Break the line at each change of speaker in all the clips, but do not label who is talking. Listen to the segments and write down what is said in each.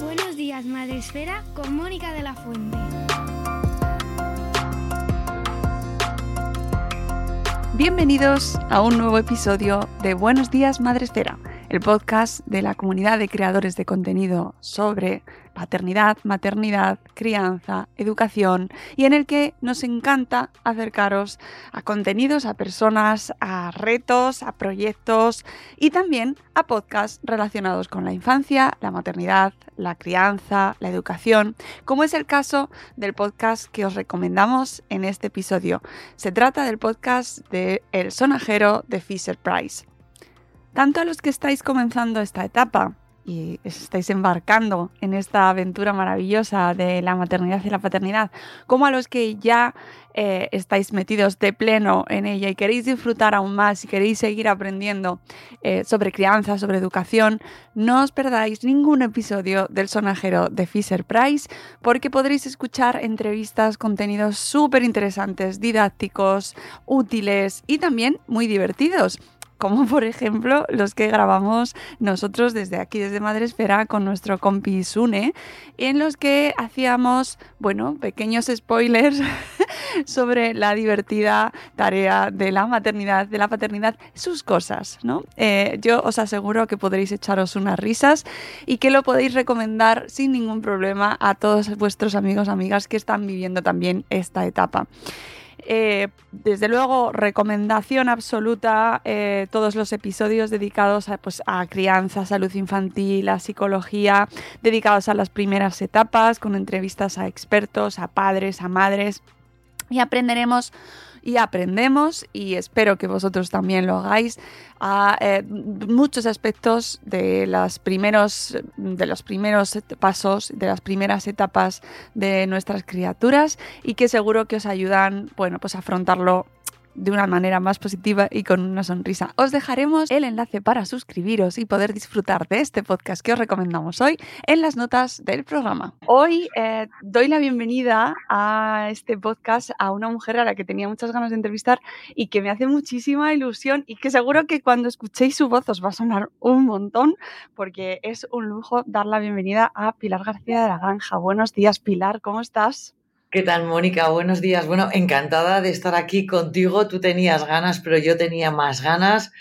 Buenos días, Madre Esfera,
con Mónica de la Fuente.
Bienvenidos a un nuevo episodio de Buenos días, Madre Esfera, el podcast de la comunidad de creadores de contenido sobre paternidad, maternidad, crianza, educación y en el que nos encanta acercaros a contenidos, a personas, a retos, a proyectos y también a podcasts relacionados con la infancia, la maternidad, la crianza, la educación, como es el caso del podcast que os recomendamos en este episodio. Se trata del podcast de El sonajero de Fisher Price. Tanto a los que estáis comenzando esta etapa y estáis embarcando en esta aventura maravillosa de la maternidad y la paternidad, como a los que ya eh, estáis metidos de pleno en ella y queréis disfrutar aún más y queréis seguir aprendiendo eh, sobre crianza, sobre educación, no os perdáis ningún episodio del sonajero de Fisher Price porque podréis escuchar entrevistas, contenidos súper interesantes, didácticos, útiles y también muy divertidos como por ejemplo los que grabamos nosotros desde aquí, desde Madresfera, con nuestro compi Sune, en los que hacíamos, bueno, pequeños spoilers sobre la divertida tarea de la maternidad, de la paternidad, sus cosas, ¿no? Eh, yo os aseguro que podréis echaros unas risas y que lo podéis recomendar sin ningún problema a todos vuestros amigos, amigas que están viviendo también esta etapa. Eh, desde luego, recomendación absoluta eh, todos los episodios dedicados a, pues, a crianza, salud infantil, a psicología, dedicados a las primeras etapas, con entrevistas a expertos, a padres, a madres. Y aprenderemos y aprendemos, y espero que vosotros también lo hagáis, a eh, muchos aspectos de, las primeros, de los primeros pasos, de las primeras etapas de nuestras criaturas y que seguro que os ayudan bueno, pues a afrontarlo de una manera más positiva y con una sonrisa. Os dejaremos el enlace para suscribiros y poder disfrutar de este podcast que os recomendamos hoy en las notas del programa. Hoy eh, doy la bienvenida a este podcast a una mujer a la que tenía muchas ganas de entrevistar y que me hace muchísima ilusión y que seguro que cuando escuchéis su voz os va a sonar un montón porque es un lujo dar la bienvenida a Pilar García de la Granja. Buenos días Pilar, ¿cómo estás?
¿Qué tal, Mónica? Buenos días. Bueno, encantada de estar aquí contigo. Tú tenías ganas, pero yo tenía más ganas.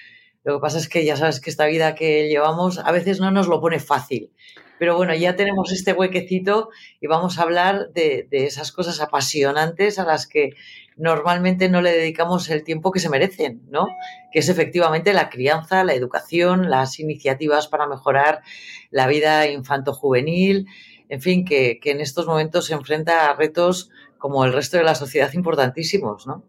Lo que pasa es que ya sabes que esta vida que llevamos a veces no nos lo pone fácil. Pero bueno, ya tenemos este huequecito y vamos a hablar de, de esas cosas apasionantes a las que normalmente no le dedicamos el tiempo que se merecen, ¿no? Que es efectivamente la crianza, la educación, las iniciativas para mejorar la vida infanto-juvenil, en fin, que, que, en estos momentos se enfrenta a retos como el resto de la sociedad importantísimos, ¿no?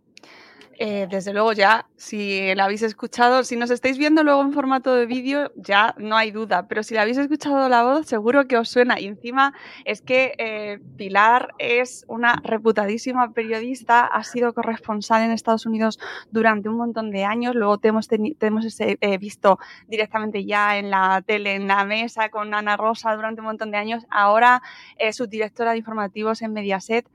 Eh, desde luego ya, si la habéis escuchado, si nos estáis viendo luego en formato de vídeo, ya no hay duda, pero si la habéis escuchado la voz, seguro que os suena. Y encima es que eh, Pilar es una reputadísima periodista, ha sido corresponsal en Estados Unidos durante un montón de años, luego te hemos, eh, visto directamente ya en la tele, en la mesa con Ana Rosa durante un montón de años, ahora es subdirectora de informativos en Mediaset.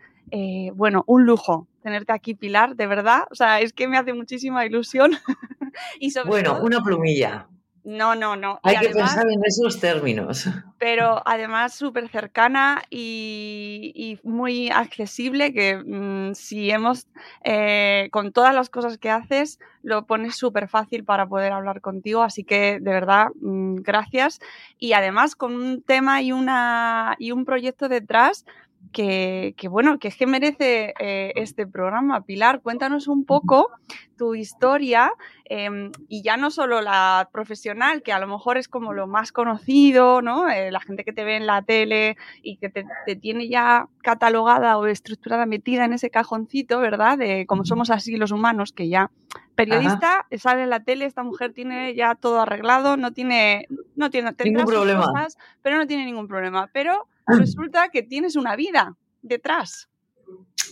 Bueno, un lujo tenerte aquí, Pilar, de verdad. O sea, es que me hace muchísima ilusión.
y sobre bueno, todo, una plumilla.
No, no, no.
Hay que pensar en esos términos.
Pero además súper cercana y, muy accesible, que mm, si hemos, eh, con todas las cosas que haces, lo pones súper fácil para poder hablar contigo. Así que de verdad, mm, gracias. Y además con un tema y, una, y un proyecto detrás que, bueno, que es que merece eh, este programa. Pilar, cuéntanos un poco tu historia em, y ya no solo la profesional, que a lo mejor es como lo más conocido, ¿no? Eh, la gente que te ve en la tele y que te, tiene ya catalogada o estructurada, metida en ese cajoncito, ¿verdad? De como somos así los humanos, que ya periodista sale en la tele, esta mujer tiene ya todo arreglado, no tiene, no tiene,
ningún problema,
pero no tiene ningún problema. Pero resulta que tienes una vida detrás.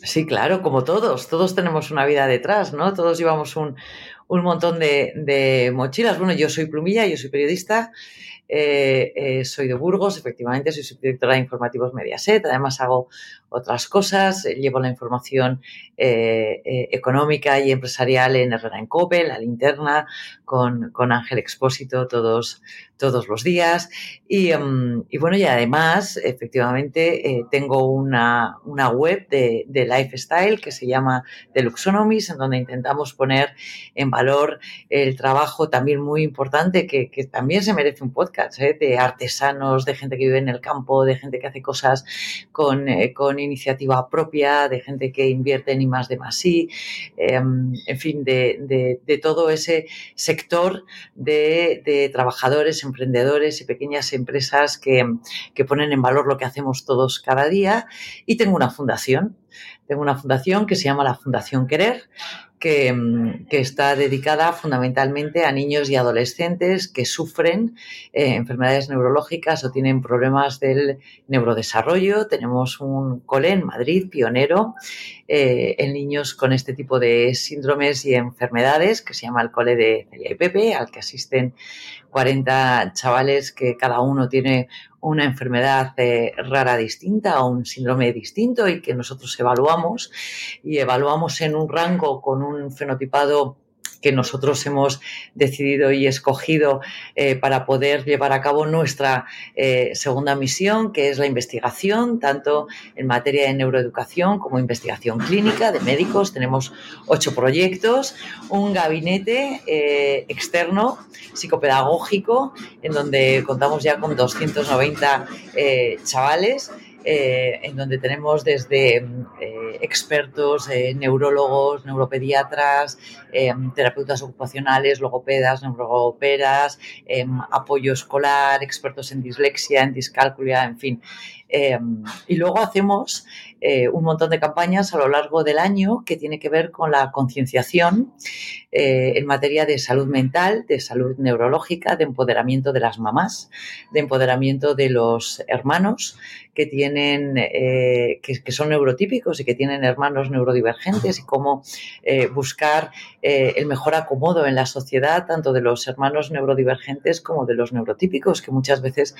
Sí, claro, como todos, todos tenemos una vida detrás, ¿no? Todos llevamos un, montón de, de, mochilas. Bueno, yo soy Plumilla, yo soy periodista, eh, eh, soy de Burgos, efectivamente, soy subdirectora de informativos Mediaset, además hago otras cosas, eh, llevo la información económica y empresarial en Herrera en Cope, la linterna, con, con Ángel Expósito todos, todos los días. Y, em, bueno, y además, efectivamente, tengo una, una web de, de, lifestyle que se llama Deluxonomies, en donde intentamos poner en valor el trabajo también muy importante que, también se merece un podcast ¿eh? de artesanos, de gente que vive en el campo, de gente que hace cosas con, eh, iniciativa propia, de gente que invierte en I más de más I, em, en fin, de, todo ese sector de, trabajadores, emprendedores y pequeñas empresas que, que ponen en valor lo que hacemos todos cada día. Y tengo una fundación, tengo una fundación que se llama la Fundación Querer, Mm, que, está dedicada fundamentalmente a niños y adolescentes que sufren eh, enfermedades neurológicas o tienen problemas del neurodesarrollo. Tenemos un cole en Madrid pionero eh, en niños con este tipo de síndromes y enfermedades que se llama el cole de Celia y Pepe, al que asisten 40 chavales que cada uno tiene una enfermedad eh, rara distinta o un síndrome distinto y que nosotros evaluamos y evaluamos en un rango con un fenotipado que nosotros hemos decidido y escogido eh, para poder llevar a cabo nuestra eh, segunda misión, que es la investigación, tanto en materia de neuroeducación como investigación clínica de médicos. Tenemos ocho proyectos, un gabinete eh, externo psicopedagógico, en donde contamos ya con 290 chavales eh, en donde tenemos desde eh, expertos, eh, neurólogos, neuropediatras, terapeutas ocupacionales, logopedas, neuroperas, apoyo escolar, expertos en dislexia, en discalculia, en fin. y luego hacemos un montón de campañas a lo largo del año que tiene que ver con la concienciación en materia de salud mental, de salud neurológica, de empoderamiento de las mamás, de empoderamiento de los hermanos que tienen, eh, que, son neurotípicos y que tienen hermanos neurodivergentes y cómo eh, buscar eh, el mejor acomodo en la sociedad, tanto de los hermanos neurodivergentes como de los neurotípicos, que muchas veces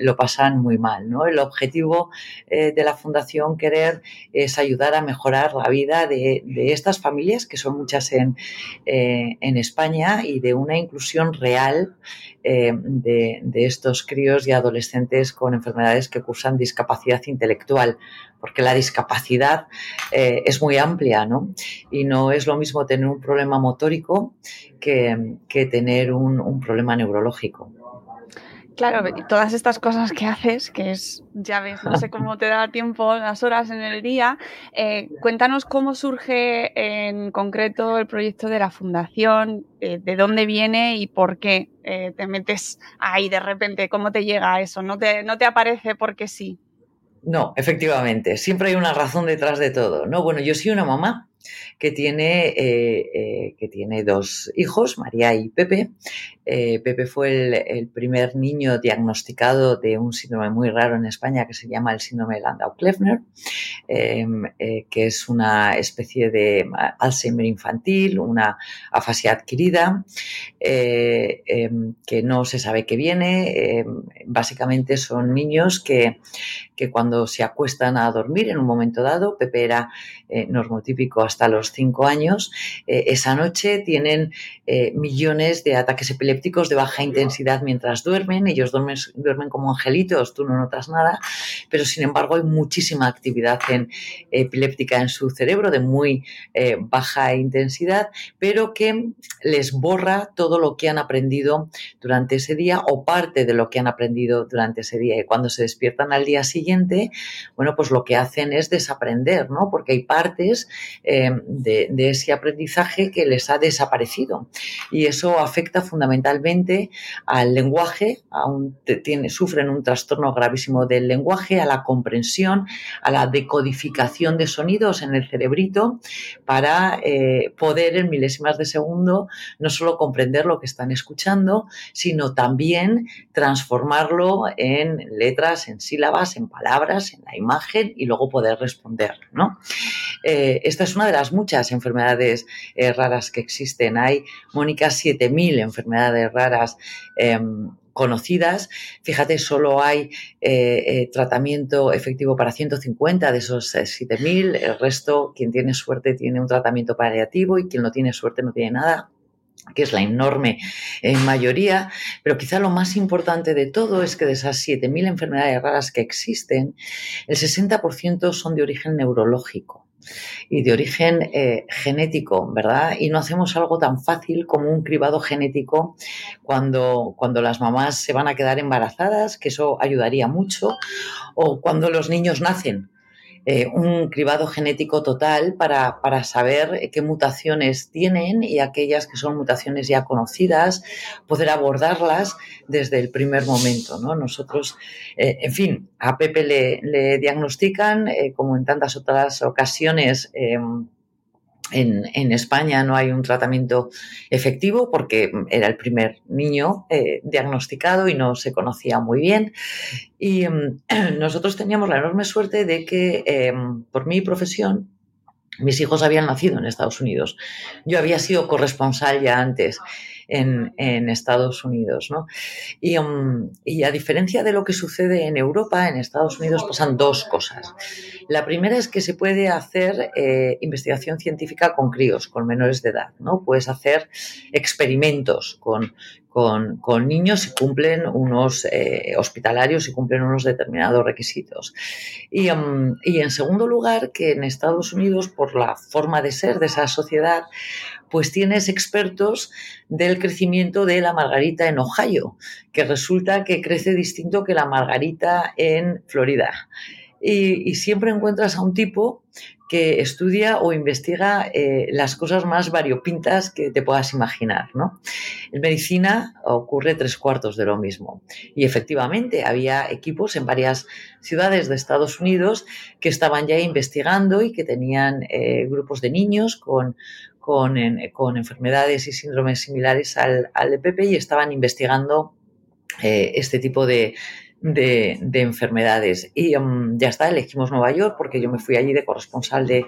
lo pasan muy mal. ¿no? El objetivo de la Fundación Querer es ayudar a mejorar la vida de, estas familias, que son muchas en, en España, y de una inclusión real de, de estos críos y adolescentes con enfermedades que cursan discapacidad intelectual, porque la discapacidad eh, es muy amplia, ¿no? Y no es lo mismo tener un problema motórico que, tener un, problema neurológico.
Claro, y todas estas cosas que haces, que es, ya ves, no sé cómo te da tiempo, las horas en el día, eh, cuéntanos cómo surge en concreto el proyecto de la fundación, eh, de dónde viene y por qué te metes ahí de repente, cómo te llega a eso, no te, no te aparece porque sí.
No, efectivamente, siempre hay una razón detrás de todo. No, bueno, yo soy una mamá que tiene, eh, eh, que tiene dos hijos, María y Pepe. Eh, Pepe fue el, primer niño diagnosticado de un síndrome muy raro en España que se llama el síndrome Landau-Kleffner, em, que es una especie de Alzheimer infantil, una afasia adquirida, em, que no se sabe qué viene. Em, básicamente son niños que, que cuando se acuestan a dormir en un momento dado, Pepe era normotípico hasta los 5 años, eh, esa noche tienen eh, millones de ataques epilépticos de baja intensidad mientras duermen. Ellos duermen, duermen como angelitos, tú no notas nada, pero sin embargo hay muchísima actividad en, epiléptica en su cerebro de muy eh, baja intensidad, pero que les borra todo lo que han aprendido durante ese día o parte de lo que han aprendido durante ese día. Y cuando se despiertan al día siguiente, bueno, pues lo que hacen es desaprender, ¿no? Porque hay partes eh, de, ese aprendizaje que les ha desaparecido. Y eso afecta fundamentalmente al lenguaje, a tiene, sufren un trastorno gravísimo del lenguaje, a la comprensión, a la decodificación de sonidos en el cerebrito para eh, poder en milésimas de segundo no solo comprender lo que están escuchando, sino también transformarlo en letras, en sílabas, en palabras, en la imagen y luego poder responder. Eh, esta es una de las muchas enfermedades eh, raras que existen. Hay, Mónica, 7.000 enfermedades raras em, conocidas. Fíjate, solo hay eh, tratamiento efectivo para 150 de esos 7.000. El resto, quien tiene suerte, tiene un tratamiento paliativo y quien no tiene suerte no tiene nada que es la enorme mayoría, pero quizá lo más importante de todo es que de esas 7.000 enfermedades raras que existen, el 60% son de origen neurológico y de origen eh, genético, ¿verdad? Y no hacemos algo tan fácil como un cribado genético cuando, cuando las mamás se van a quedar embarazadas, que eso ayudaría mucho, o cuando los niños nacen, eh, un cribado genético total para, para, saber qué mutaciones tienen y aquellas que son mutaciones ya conocidas, poder abordarlas desde el primer momento. ¿no? Nosotros, eh, en fin, a Pepe le, le diagnostican, eh, como en tantas otras ocasiones, en, España no hay un tratamiento efectivo porque era el primer niño eh, diagnosticado y no se conocía muy bien. Y em, nosotros teníamos la enorme suerte de que em, por mi profesión mis hijos habían nacido en Estados Unidos. Yo había sido corresponsal ya antes en, Estados Unidos. ¿no? Um, y, a diferencia de lo que sucede en Europa, en Estados Unidos pasan dos cosas. La primera es que se puede hacer eh, investigación científica con críos, con menores de edad. ¿no? Puedes hacer experimentos con, con, niños si cumplen unos eh, hospitalarios y cumplen unos determinados requisitos. Um, y, en segundo lugar, que en Estados Unidos, por la forma de ser de esa sociedad, pues tienes expertos del crecimiento de la margarita en Ohio, que resulta que crece distinto que la margarita en Florida. Y, siempre encuentras a un tipo que estudia o investiga eh, las cosas más variopintas que te puedas imaginar. ¿no? En medicina ocurre tres cuartos de lo mismo. Y efectivamente había equipos en varias ciudades de Estados Unidos que estaban ya investigando y que tenían eh, grupos de niños con, con, enfermedades y síndromes similares al, al EPP y estaban investigando eh, este tipo de, enfermedades. Y um, ya está, elegimos Nueva York porque yo me fui allí de corresponsal de,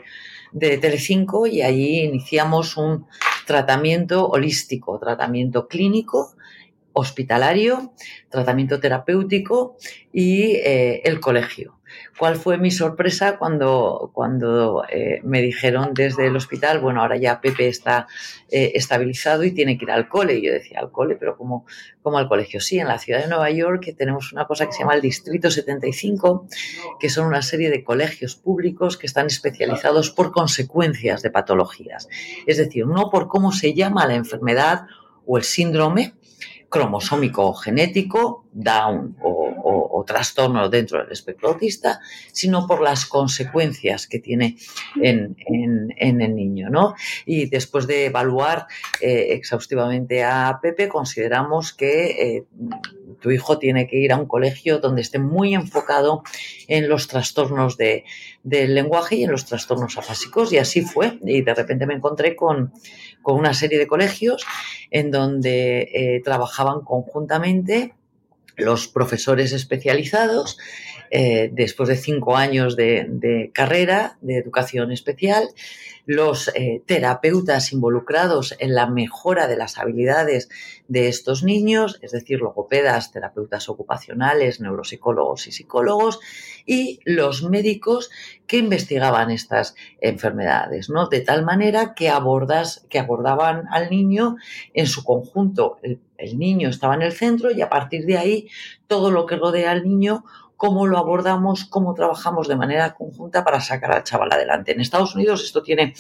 de Telecinco y allí iniciamos un tratamiento holístico, tratamiento clínico, hospitalario, tratamiento terapéutico y eh, el colegio. ¿Cuál fue mi sorpresa cuando, cuando eh, me dijeron desde el hospital, bueno, ahora ya Pepe está eh, estabilizado y tiene que ir al cole? Y yo decía, al cole, pero ¿cómo, ¿cómo al colegio? Sí, en la ciudad de Nueva York tenemos una cosa que se llama el Distrito 75, que son una serie de colegios públicos que están especializados por consecuencias de patologías. Es decir, no por cómo se llama la enfermedad o el síndrome, cromosómico genético, Down o, trastorno dentro del espectro autista, sino por las consecuencias que tiene en, el niño. ¿no? Y después de evaluar eh, exhaustivamente a Pepe, consideramos que eh, tu hijo tiene que ir a un colegio donde esté muy enfocado en los trastornos de, del lenguaje y en los trastornos afásicos. Y así fue. Y de repente me encontré con, una serie de colegios en donde eh, trabajaban conjuntamente los profesores especializados eh, después de cinco años de, carrera de educación especial, los eh, terapeutas involucrados en la mejora de las habilidades de estos niños, es decir, logopedas, terapeutas ocupacionales, neuropsicólogos y psicólogos, y los médicos que investigaban estas enfermedades, ¿no? De tal manera que, abordas, que abordaban al niño en su conjunto. El, el niño estaba en el centro y a partir de ahí todo lo que rodea al niño cómo lo abordamos, cómo trabajamos de manera conjunta para sacar al chaval adelante. En Estados Unidos esto tiene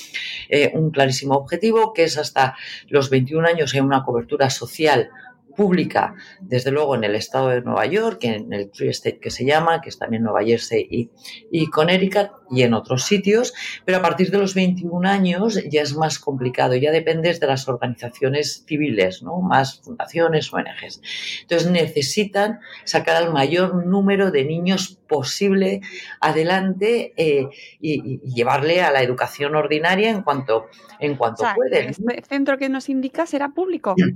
eh, un clarísimo objetivo, que es hasta los 21 años hay una cobertura social pública, desde luego en el estado de Nueva York, en el Free State que se llama, que es también Nueva Jersey y, y Connecticut y en otros sitios, pero a partir de los 21 años ya es más complicado, ya dependes de las organizaciones civiles, ¿no? más fundaciones, ONGs. Entonces necesitan sacar al mayor número de niños posible adelante eh, y, llevarle a la educación ordinaria en cuanto, en cuanto pueden.
¿El centro que nos indicas era público?
Sí,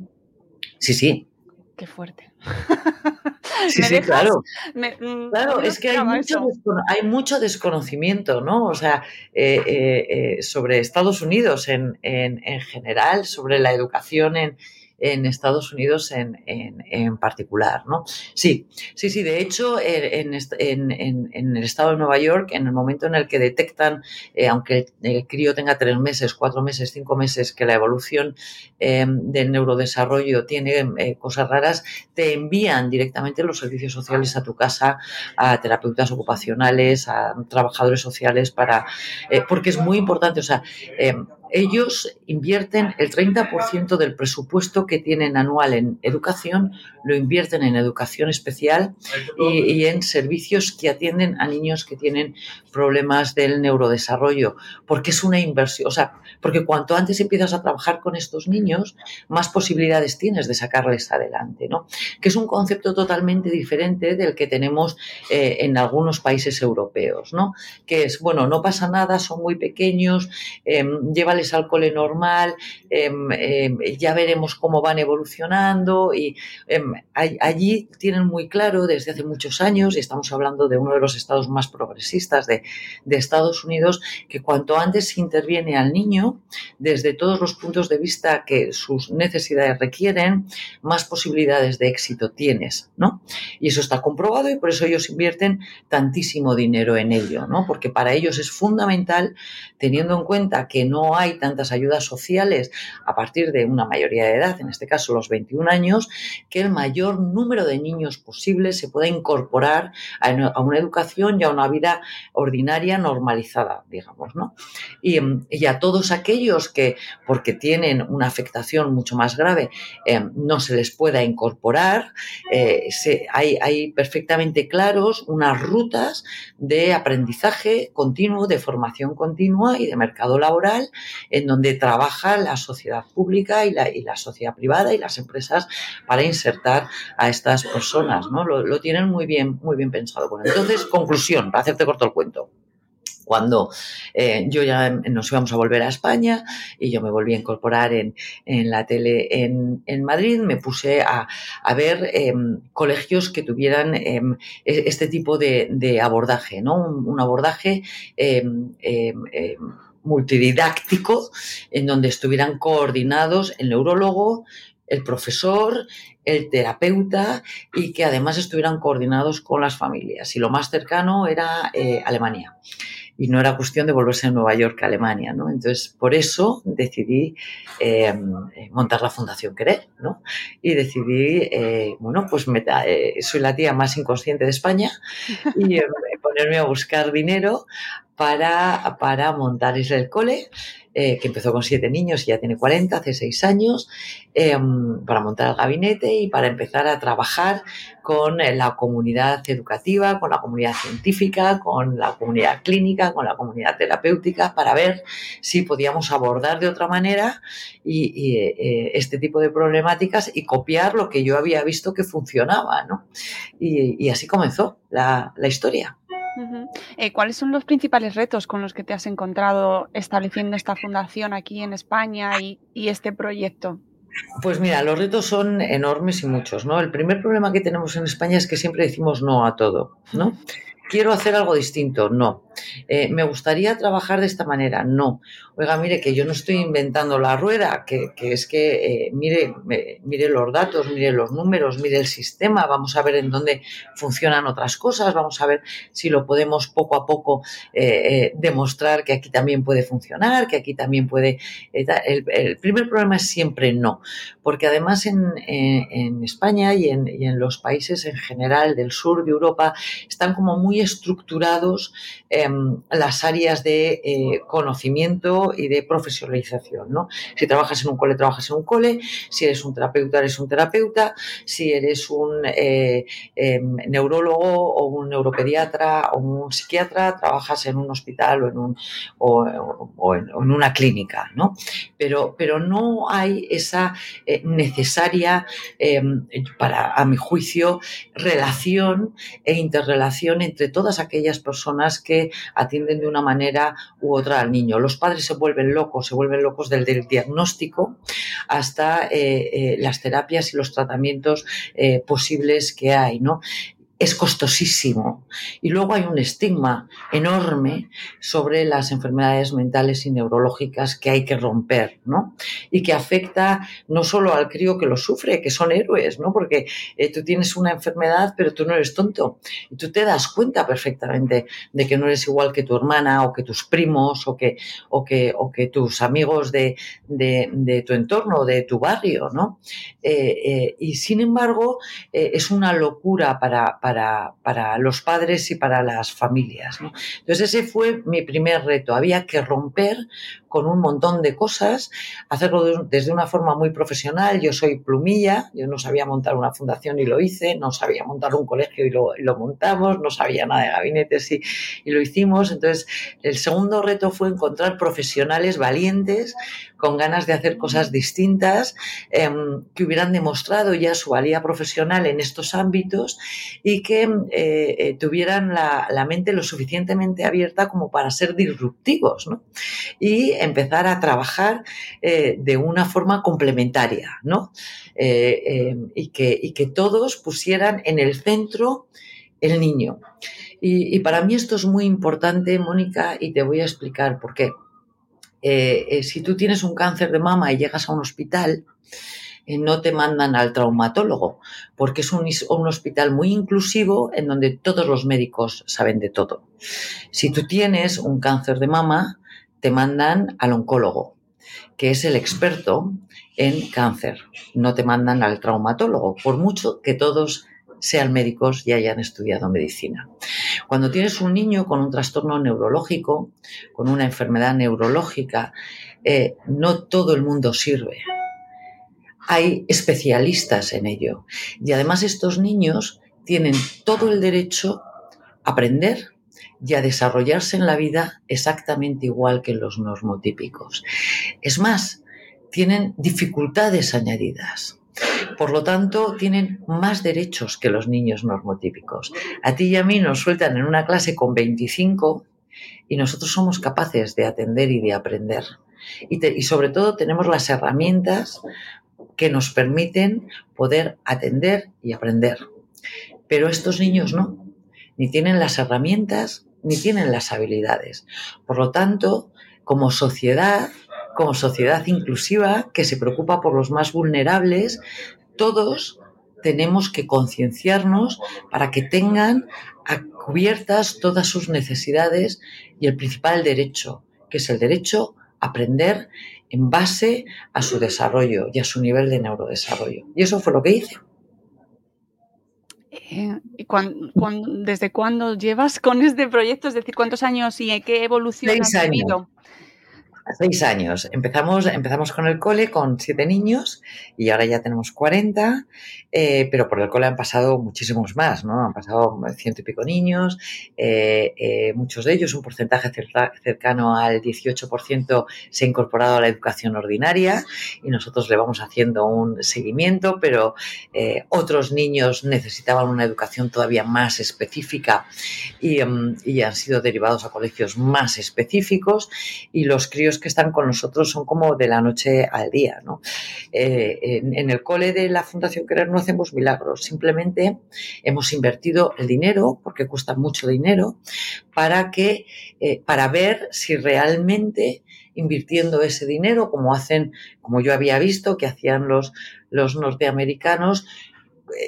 sí.
Qué fuerte.
Sí, sí, claro. Mm, claro, es que hay mucho, hay mucho, desconocimiento, ¿no? O sea, eh, eh, eh, sobre Estados Unidos en, en, en, general, sobre la educación en, en Estados Unidos en, en, particular, ¿no? Sí, sí, sí. De hecho, en, en, el estado de Nueva York, en el momento en el que detectan, eh, aunque el, crío tenga tres meses, cuatro meses, cinco meses, que la evolución eh, del neurodesarrollo tiene eh, cosas raras, te envían directamente los servicios sociales a tu casa, a terapeutas ocupacionales, a trabajadores sociales, para, porque es muy importante, o sea, ellos invierten el 30% del presupuesto que tienen anual en educación, lo invierten en educación especial y, en servicios que atienden a niños que tienen problemas del neurodesarrollo, porque es una inversión, o sea, porque cuanto antes empiezas a trabajar con estos niños, más posibilidades tienes de sacarles adelante, ¿no? Que es un concepto totalmente diferente del que tenemos eh, en algunos países europeos, ¿no? Que es, bueno, no pasa nada, son muy pequeños, eh, al cole normal, em, em, ya veremos cómo van evolucionando y em, allí tienen muy claro desde hace muchos años, y estamos hablando de uno de los estados más progresistas de, de Estados Unidos, que cuanto antes se interviene al niño, desde todos los puntos de vista que sus necesidades requieren, más posibilidades de éxito tienes, ¿no? Y eso está comprobado y por eso ellos invierten tantísimo dinero en ello, ¿no? Porque para ellos es fundamental, teniendo en cuenta que no hay tantas ayudas sociales a partir de una mayoría de edad, en este caso los 21 años, que el mayor número de niños posible se pueda incorporar a una educación y a una vida ordinaria normalizada, digamos, ¿no? Y, a todos aquellos que, porque tienen una afectación mucho más grave, eh, no se les pueda incorporar, eh, hay, hay perfectamente claros unas rutas de aprendizaje continuo, de formación continua y de mercado laboral en donde trabaja la sociedad pública y la, y la sociedad privada y las empresas para insertar a estas personas, ¿no? Lo, tienen muy bien, muy bien pensado. Entonces, conclusión, para hacerte corto el cuento cuando eh, yo ya nos íbamos a volver a España y yo me volví a incorporar en, la tele en, Madrid, me puse a, ver em, colegios que tuvieran em, e, este tipo de, abordaje, ¿no? Un, abordaje em, multididáctico en donde estuvieran coordinados el neurólogo, el profesor, el terapeuta y que además estuvieran coordinados con las familias. Y lo más cercano era eh, Alemania. Y no era cuestión de volverse a Nueva York, a Alemania, ¿no? Entonces, por eso decidí eh, montar la Fundación Querer, ¿no? Y decidí, eh, bueno, pues soy la tía más inconsciente de España y ponerme a buscar dinero para, para montar el Cole, eh, que empezó con siete niños y ya tiene 40, hace seis años, em, para montar el gabinete y para empezar a trabajar con la comunidad educativa, con la comunidad científica, con la comunidad clínica, con la comunidad terapéutica, para ver si podíamos abordar de otra manera y, eh, este tipo de problemáticas y copiar lo que yo había visto que funcionaba. ¿no? Y, así comenzó la, la historia.
Eh, ¿Cuáles son los principales retos con los que te has encontrado estableciendo esta fundación aquí en España y, este proyecto?
Pues mira, los retos son enormes y muchos, ¿no? El primer problema que tenemos en España es que siempre decimos no a todo, ¿no? quiero hacer algo distinto, no. Eh, me gustaría trabajar de esta manera, no. Oiga, mire que yo no estoy inventando la rueda, que, es que eh, mire, mire los datos, mire los números, mire el sistema, vamos a ver en dónde funcionan otras cosas, vamos a ver si lo podemos poco a poco eh, demostrar que aquí también puede funcionar, que aquí también puede... El, primer problema es siempre no, porque además en, España y en, y en, los países en general del sur de Europa están como muy estructurados Em, las áreas de eh, conocimiento y de profesionalización. ¿no? Si trabajas en un cole, trabajas en un cole, si eres un terapeuta, eres un terapeuta, si eres un eh, em, neurólogo o un neuropediatra o un psiquiatra, trabajas en un hospital o en, un, o, en, una clínica. ¿no? Pero, pero no hay esa eh, necesaria, em, para, a mi juicio, relación e interrelación entre todas aquellas personas que atienden de una manera u otra al niño. Los padres se vuelven locos, se vuelven locos del, diagnóstico hasta eh, eh, las terapias y los tratamientos eh, posibles que hay, ¿no? Es costosísimo. Y luego hay un estigma enorme sobre las enfermedades mentales y neurológicas que hay que romper, ¿no? Y que afecta no solo al crío que lo sufre, que son héroes, ¿no? Porque eh, tú tienes una enfermedad, pero tú no eres tonto. Y tú te das cuenta perfectamente de que no eres igual que tu hermana o que tus primos o que, o que, o que tus amigos de, de, tu entorno, de tu barrio, ¿no? Eh, eh, y sin embargo, es una locura para para, los padres y para las familias. Entonces ese fue mi primer reto. Había que romper con un montón de cosas, hacerlo desde una forma muy profesional. Yo soy plumilla, yo no sabía montar una fundación y lo hice, no sabía montar un colegio y lo, montamos, no sabía nada de gabinetes y, y lo hicimos. Entonces el segundo reto fue encontrar profesionales valientes con ganas de hacer cosas distintas, em, que hubieran demostrado ya su valía profesional en estos ámbitos y que eh, eh, tuvieran la, mente lo suficientemente abierta como para ser disruptivos ¿no? y empezar a trabajar eh, de una forma complementaria ¿no? Y, que, y que todos pusieran en el centro el niño. y, para mí esto es muy importante, Mónica, y te voy a explicar por qué. Eh, eh, si tú tienes un cáncer de mama y llegas a un hospital, eh, no te mandan al traumatólogo, porque es un, hospital muy inclusivo en donde todos los médicos saben de todo. Si tú tienes un cáncer de mama, te mandan al oncólogo, que es el experto en cáncer. No te mandan al traumatólogo, por mucho que todos sean médicos y hayan estudiado medicina. Cuando tienes un niño con un trastorno neurológico, con una enfermedad neurológica, eh, no todo el mundo sirve. Hay especialistas en ello. Y además estos niños tienen todo el derecho a aprender y a desarrollarse en la vida exactamente igual que los normotípicos. Es más, tienen dificultades añadidas. Por lo tanto, tienen más derechos que los niños normotípicos. A ti y a mí nos sueltan en una clase con 25 y nosotros somos capaces de atender y de aprender. Y, sobre todo tenemos las herramientas que nos permiten poder atender y aprender. Pero estos niños no, ni tienen las herramientas ni tienen las habilidades. Por lo tanto, como sociedad, como sociedad inclusiva que se preocupa por los más vulnerables, todos tenemos que concienciarnos para que tengan cubiertas todas sus necesidades y el principal derecho, que es el derecho a aprender en base a su desarrollo y a su nivel de neurodesarrollo. Y eso fue lo que hice.
Eh, desde cuándo llevas con este proyecto? Es decir, ¿cuántos años y qué evolución
ha tenido? Seis años. Empezamos, empezamos con el cole con siete niños y ahora ya tenemos 40, eh, pero por el cole han pasado muchísimos más, ¿no? Han pasado ciento y pico niños, eh, eh, muchos de ellos, un porcentaje cercano al 18% se ha incorporado a la educación ordinaria y nosotros le vamos haciendo un seguimiento, pero otros niños necesitaban una educación todavía más específica y, mm, y han sido derivados a colegios más específicos y los críos que están con nosotros son como de la noche al día. ¿no? Eh, en, el cole de la Fundación Querer no hacemos milagros, simplemente hemos invertido el dinero, porque cuesta mucho dinero, para, que, eh, para ver si realmente invirtiendo ese dinero, como hacen, como yo había visto que hacían los, los norteamericanos,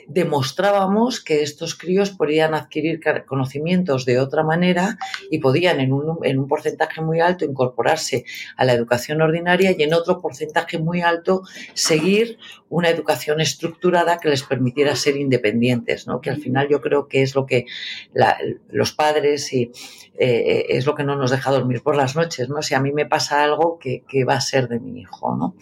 demostrábamos que estos críos podían adquirir conocimientos de otra manera y podían en un, en un, porcentaje muy alto incorporarse a la educación ordinaria y en otro porcentaje muy alto seguir una educación estructurada que les permitiera ser independientes, ¿no? que al final yo creo que es lo que la, los padres y eh, es lo que no nos deja dormir por las noches, ¿no? Si a mí me pasa algo que, que va a ser de mi hijo, ¿no?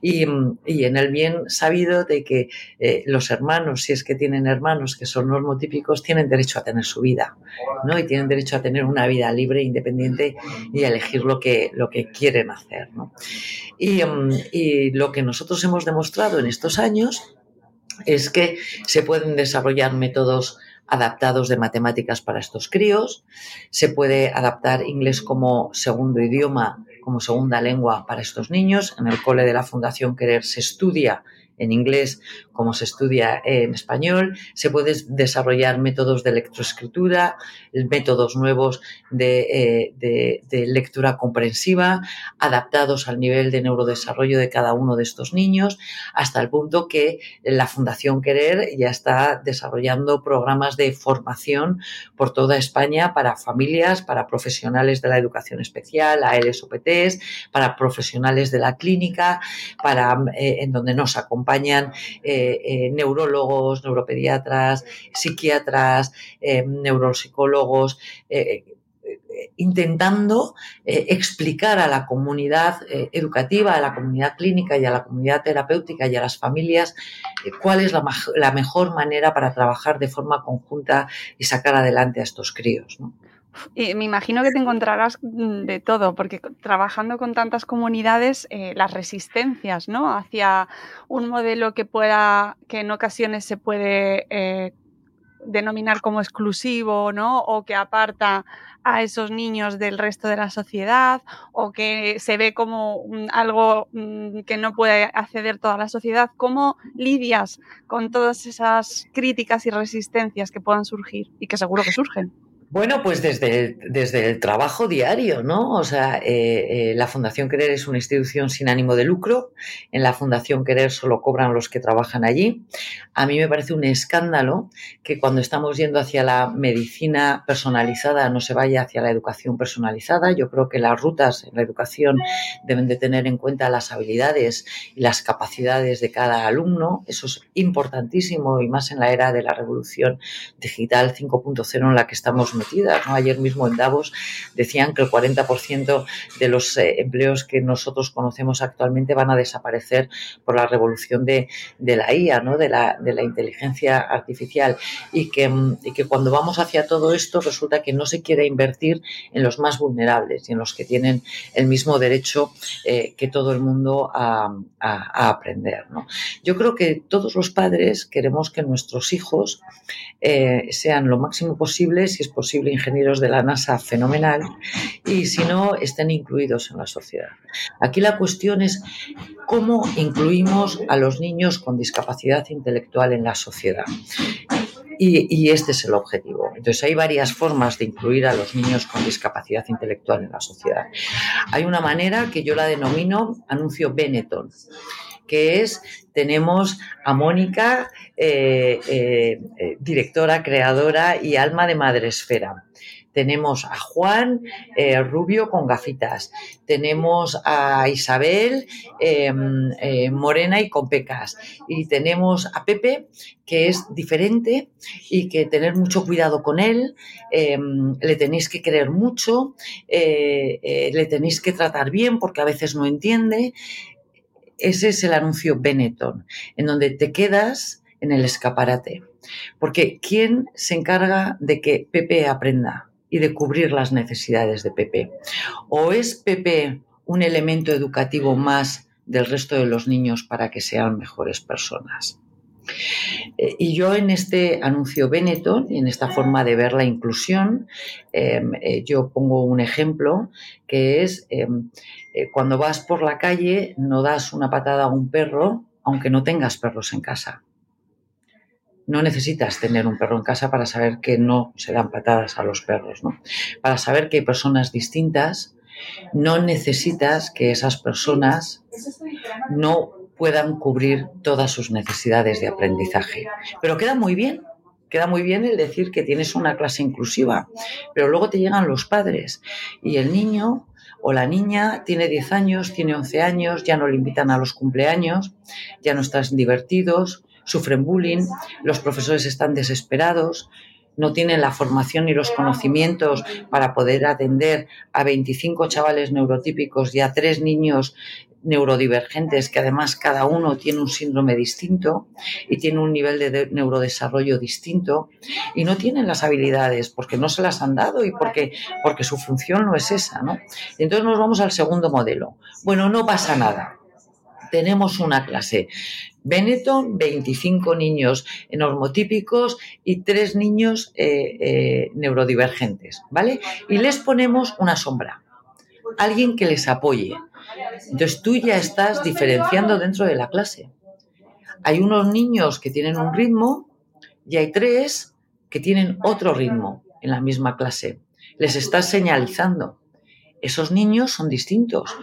Y, y, en el bien sabido de que eh, los hermanos, si es que tienen hermanos que son normotípicos, tienen derecho a tener su vida, ¿no? Y tienen derecho a tener una vida libre, independiente y a elegir lo que, lo que quieren hacer, ¿no? Y, y lo que nosotros hemos demostrado en estos años es que se pueden desarrollar métodos adaptados de matemáticas para estos críos, se puede adaptar inglés como segundo idioma, como segunda lengua para estos niños. En el cole de la Fundación Querer se estudia en inglés como se estudia en español, se pueden desarrollar métodos de lectoescritura, métodos nuevos de, eh, de, de, lectura comprensiva, adaptados al nivel de neurodesarrollo de cada uno de estos niños, hasta el punto que la Fundación Querer ya está desarrollando programas de formación por toda España para familias, para profesionales de la educación especial, ALSOPTs, para profesionales de la clínica, para eh, en donde nos acompañan eh, eh, neurólogos, neuropediatras, psiquiatras, eh, neuropsicólogos, intentando explicar a la comunidad educativa, a la comunidad clínica y a la comunidad terapéutica y a las familias cuál es la, mejor manera para trabajar de forma conjunta y sacar adelante a estos críos.
Y me imagino que te encontrarás mm, de todo, porque trabajando con tantas comunidades, eh, las resistencias, ¿no? Hacia un modelo que pueda, que en ocasiones se puede eh, denominar como exclusivo, ¿no? O que aparta a esos niños del resto de la sociedad, o que se ve como algo mm, que no puede acceder toda la sociedad. ¿Cómo lidias con todas esas críticas y resistencias que puedan surgir y que seguro que surgen?
Bueno, pues desde, desde el trabajo diario, ¿no? O sea, eh, eh, la Fundación Querer es una institución sin ánimo de lucro. En la Fundación Querer solo cobran los que trabajan allí. A mí me parece un escándalo que cuando estamos yendo hacia la medicina personalizada no se vaya hacia la educación personalizada. Yo creo que las rutas en la educación deben de tener en cuenta las habilidades y las capacidades de cada alumno. Eso es importantísimo y más en la era de la revolución digital 5.0 en la que estamos Ayer mismo en Davos decían que el 40% de los eh, empleos que nosotros conocemos actualmente van a desaparecer por la revolución de, la IA, de, la, inteligencia artificial. Y que, y que cuando vamos hacia todo esto resulta que no se quiere invertir en los más vulnerables y en los que tienen el mismo derecho eh, que todo el mundo a, aprender. Yo creo que todos los padres queremos que nuestros hijos eh, sean lo máximo posible, si es posible, ingenieros de la NASA fenomenal y si no, estén incluidos en la sociedad. Aquí la cuestión es cómo incluimos a los niños con discapacidad intelectual en la sociedad. Y, y, este es el objetivo. Entonces hay varias formas de incluir a los niños con discapacidad intelectual en la sociedad. Hay una manera que yo la denomino anuncio Benetton que es, tenemos a Mónica, eh, eh, eh, directora, creadora y alma de Madresfera. Tenemos a Juan Rubio con gafitas. Tenemos a Isabel em, Morena y con pecas. Y tenemos a Pepe, que es diferente y que tener mucho cuidado con él. Eh, le tenéis que querer mucho, le tenéis que tratar bien porque a veces no entiende ese es el anuncio Benetton, en donde te quedas en el escaparate. Porque ¿quién se encarga de que Pepe aprenda y de cubrir las necesidades de Pepe? ¿O es Pepe un elemento educativo más del resto de los niños para que sean mejores personas? Eh, y yo en este anuncio Benetton, en esta forma de ver la inclusión, em, eh, yo pongo un ejemplo que es em, eh, cuando vas por la calle no das una patada a un perro aunque no tengas perros en casa. No necesitas tener un perro en casa para saber que no se dan patadas a los perros, ¿no? Para saber que hay personas distintas, no necesitas que esas personas no puedan cubrir todas sus necesidades de aprendizaje. Pero queda muy bien, queda muy bien el decir que tienes una clase inclusiva, pero luego te llegan los padres y el niño o la niña tiene 10 años, tiene 11 años, ya no le invitan a los cumpleaños, ya no están divertidos, sufren bullying, los profesores están desesperados, no tienen la formación ni los conocimientos para poder atender a 25 chavales neurotípicos y a tres niños neurodivergentes que además cada uno tiene un síndrome distinto y tiene un nivel de, neurodesarrollo distinto y no tienen las habilidades porque no se las han dado y porque, porque su función no es esa, ¿no? Entonces nos vamos al segundo modelo. Bueno, no pasa nada. Tenemos una clase. Benetton, 25 niños normotípicos y tres niños eh, eh, neurodivergentes, ¿vale? Y les ponemos una sombra, alguien que les apoye, entonces tú ya estás diferenciando dentro de la clase. Hay unos niños que tienen un ritmo y hay tres que tienen otro ritmo en la misma clase. Les estás señalizando. Esos niños son distintos.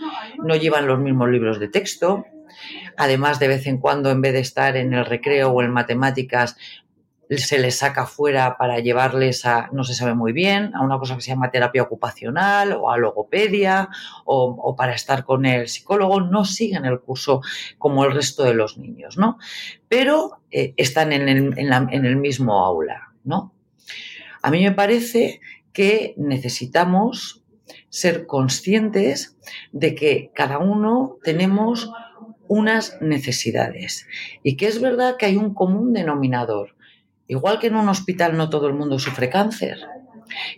No llevan los mismos libros de texto. Además, de vez en cuando, en vez de estar en el recreo o en matemáticas, se les saca fuera para llevarles a, no se sabe muy bien, a una cosa que se llama terapia ocupacional o a logopedia o, para estar con el psicólogo, no siguen el curso como el resto de los niños, ¿no? Pero eh, están en el, en el mismo aula, ¿no? A mí me parece que necesitamos ser conscientes de que cada uno tenemos unas necesidades y que es verdad que hay un común denominador Igual que en un hospital no todo el mundo sufre cáncer.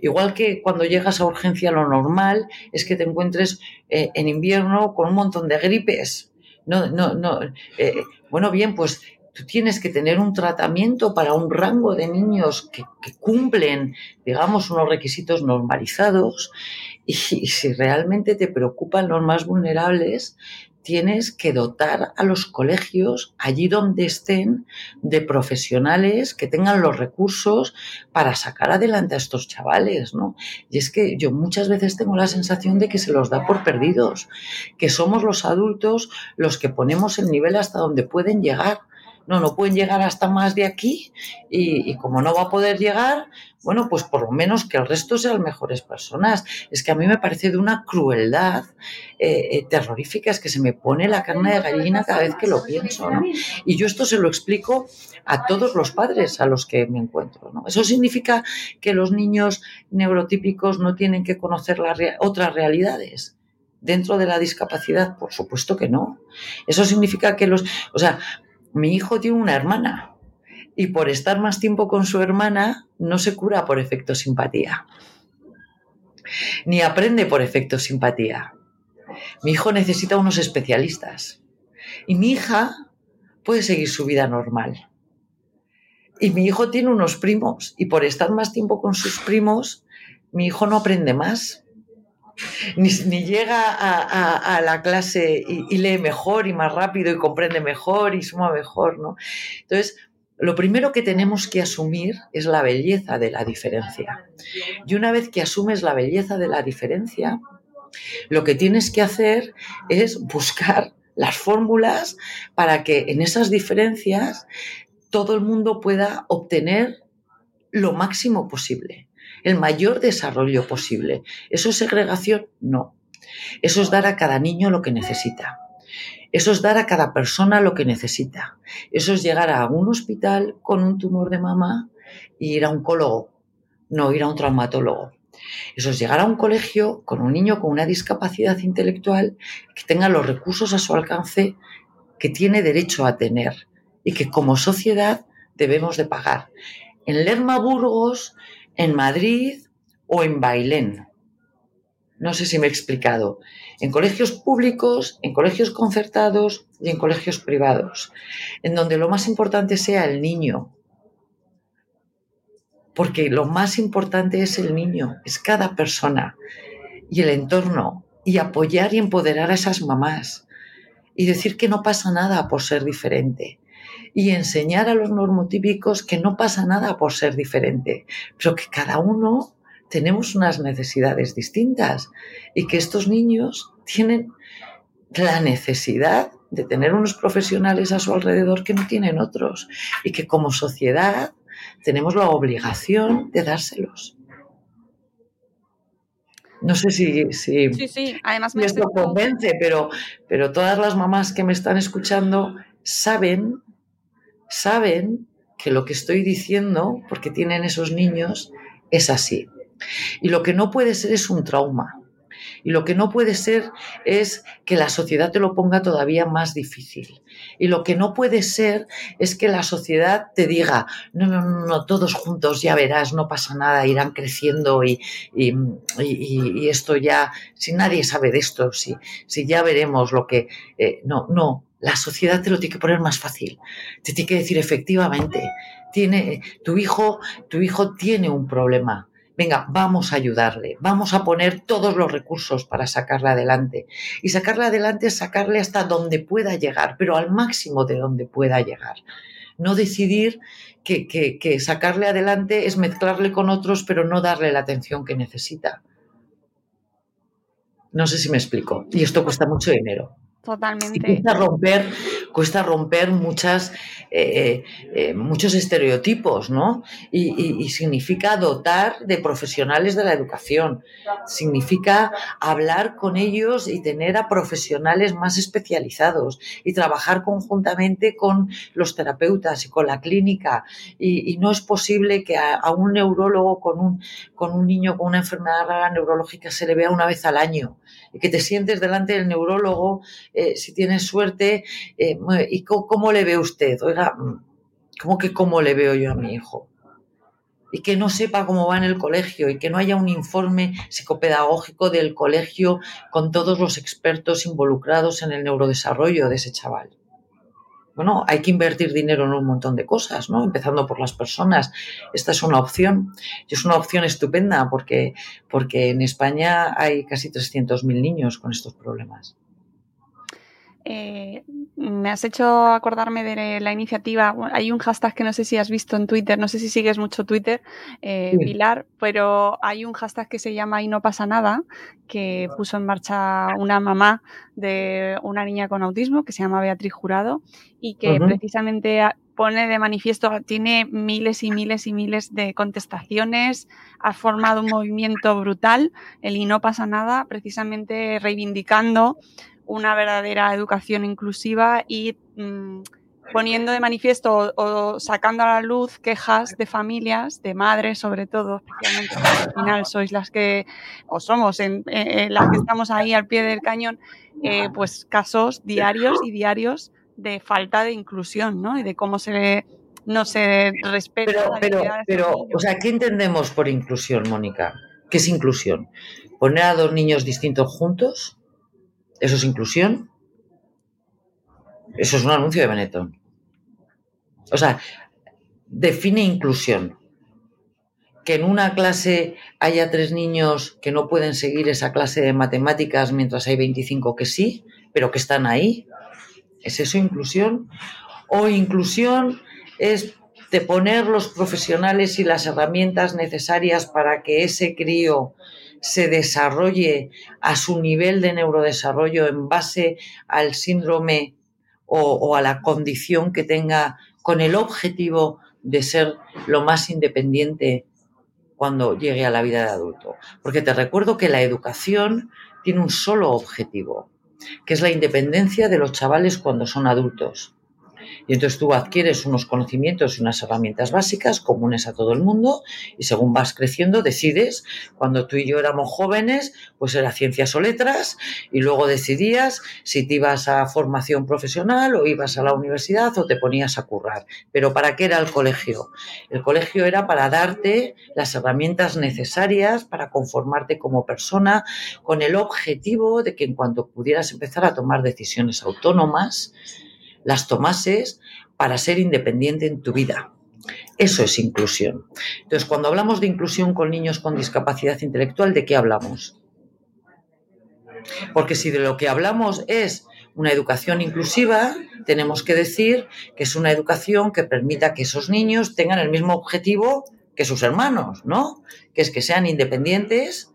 Igual que cuando llegas a urgencia lo normal es que te encuentres eh, en invierno con un montón de gripes. No, no, no. Eh, bueno, bien, pues tú tienes que tener un tratamiento para un rango de niños que, cumplen, digamos, unos requisitos normalizados. y, si realmente te preocupan los más vulnerables, tienes que dotar a los colegios, allí donde estén, de profesionales que tengan los recursos para sacar adelante a estos chavales, ¿no? Y es que yo muchas veces tengo la sensación de que se los da por perdidos, que somos los adultos los que ponemos el nivel hasta donde pueden llegar no, no pueden llegar hasta más de aquí y, como no va a poder llegar, bueno, pues por lo menos que el resto sean mejores personas. Es que a mí me parece de una crueldad eh, eh, terrorífica, es que se me pone la carne de gallina cada vez que lo pienso, ¿no? Y yo esto se lo explico a todos los padres a los que me encuentro, ¿no? Eso significa que los niños neurotípicos no tienen que conocer otras realidades dentro de la discapacidad? Por supuesto que no. Eso significa que los, o sea, mi hijo tiene una hermana y por estar más tiempo con su hermana no se cura por efecto simpatía, ni aprende por efecto simpatía. Mi hijo necesita unos especialistas y mi hija puede seguir su vida normal. Y mi hijo tiene unos primos y por estar más tiempo con sus primos, mi hijo no aprende más ni, llega a, la clase y, lee mejor y más rápido y comprende mejor y suma mejor, ¿no? Entonces, lo primero que tenemos que asumir es la belleza de la diferencia. Y una vez que asumes la belleza de la diferencia, lo que tienes que hacer es buscar las fórmulas para que en esas diferencias todo el mundo pueda obtener lo máximo posible el mayor desarrollo posible. ¿Eso es segregación? No. Eso es dar a cada niño lo que necesita. Eso es dar a cada persona lo que necesita. Eso es llegar a un hospital con un tumor de mama y ir a un oncólogo, no ir a un traumatólogo. Eso es llegar a un colegio con un niño con una discapacidad intelectual que tenga los recursos a su alcance que tiene derecho a tener y que como sociedad debemos de pagar. En Lerma Burgos en Madrid o en Bailén. no sé si me he explicado, en colegios públicos, en colegios concertados y en colegios privados, en donde lo más importante sea el niño. Porque lo más importante es el niño, es cada persona y el entorno, y apoyar y empoderar a esas mamás, y decir que no pasa nada por ser diferente, y enseñar a los normotípicos que no pasa nada por ser diferente, pero que cada uno tenemos unas necesidades distintas y que estos niños tienen la necesidad de tener unos profesionales a su alrededor que no tienen otros y que como sociedad tenemos la obligación de dárselos. No sé si, si,
Sí, sí, además me
esto convence, pero, pero todas las mamás que me están escuchando saben, saben que lo que estoy diciendo, porque tienen esos niños, es así. Y lo que no puede ser es un trauma. Y lo que no puede ser es que la sociedad te lo ponga todavía más difícil. Y lo que no puede ser es que la sociedad te diga, no, no, no, no, todos juntos ya verás, no pasa nada, irán creciendo y, y, y- esto ya, si nadie sabe de esto, si, si ya veremos lo que... eh, no, no, la sociedad te lo tiene que poner más fácil. Te tiene que decir efectivamente, tiene, tu, hijo, tu hijo tiene un problema. Venga, vamos a ayudarle, vamos a poner todos los recursos para sacarle adelante. Y sacarle adelante es sacarle hasta donde pueda llegar, pero al máximo de donde pueda llegar. No decidir que, que- que sacarle adelante es mezclarle con otros, pero no darle la atención que necesita. No sé si me explico. Y esto cuesta mucho dinero.
Totalmente.
cuesta romper, cuesta romper muchas, eh, eh, muchos estereotipos, ¿no? Y, y- y significa dotar de profesionales de la educación, significa hablar con ellos y tener a profesionales más especializados y trabajar conjuntamente con los terapeutas y con la clínica. Y, y no es posible que a, a un neurólogo con un, con un niño con una enfermedad rara neurológica se le vea una vez al año que te sientes delante del neurólogo eh, si tienes suerte, eh, ¿y cómo, cómo le ve usted? Oiga, mm, ¿cómo que cómo le veo yo a mi hijo? Y que no sepa cómo va en el colegio y que no haya un informe psicopedagógico del colegio con todos los expertos involucrados en el neurodesarrollo de ese chaval. Bueno, hay que invertir dinero en un montón de cosas, ¿no? Empezando por las personas. Esta es una opción. Y es una opción estupenda porque, porque en España hay casi 300.000 niños con estos problemas.
Eh, me has hecho acordarme de la iniciativa. Hay un hashtag que no sé si has visto en Twitter, no sé si sigues mucho Twitter, eh,
Sí.
Pilar, pero hay un hashtag que se llama Y no pasa nada, que puso en marcha una mamá de una niña con autismo que se llama Beatriz Jurado y que precisamente pone de manifiesto, tiene miles y miles y miles de contestaciones, ha formado un movimiento brutal, el Y no pasa nada, precisamente reivindicando una verdadera educación inclusiva y mm, poniendo de manifiesto o, o sacando a la luz quejas de familias, de madres sobre todo, especialmente al final sois las que, o somos en, eh, las que estamos ahí al pie del cañón, eh, pues casos diarios y diarios de falta de inclusión, ¿no? Y de cómo se no se respeta
Pero,
la
pero, pero, o sea, ¿qué entendemos por inclusión, Mónica? ¿Qué es inclusión? ¿Poner a dos niños distintos juntos? ¿Eso es inclusión? Eso es un anuncio de Benetton. O sea, define inclusión. Que en una clase haya tres niños que no pueden seguir esa clase de matemáticas mientras hay 25 que sí, pero que están ahí. ¿Es eso inclusión? O inclusión es de poner los profesionales y las herramientas necesarias para que ese crío se desarrolle a su nivel de neurodesarrollo en base al síndrome o, a la condición que tenga con el objetivo de ser lo más independiente cuando llegue a la vida de adulto. Porque te recuerdo que la educación tiene un solo objetivo, que es la independencia de los chavales cuando son adultos. Y entonces tú adquieres unos conocimientos y unas herramientas básicas comunes a todo el mundo y según vas creciendo decides, cuando tú y yo éramos jóvenes, pues era ciencias o letras y luego decidías si te ibas a formación profesional o ibas a la universidad o te ponías a currar. Pero ¿para qué era el colegio? El colegio era para darte las herramientas necesarias para conformarte como persona con el objetivo de que en cuanto pudieras empezar a tomar decisiones autónomas, las tomases para ser independiente en tu vida. Eso es inclusión. Entonces, cuando hablamos de inclusión con niños con discapacidad intelectual, ¿de qué hablamos? Porque si de lo que hablamos es una educación inclusiva, tenemos que decir que es una educación que permita que esos niños tengan el mismo objetivo que sus hermanos, ¿no? Que es que sean independientes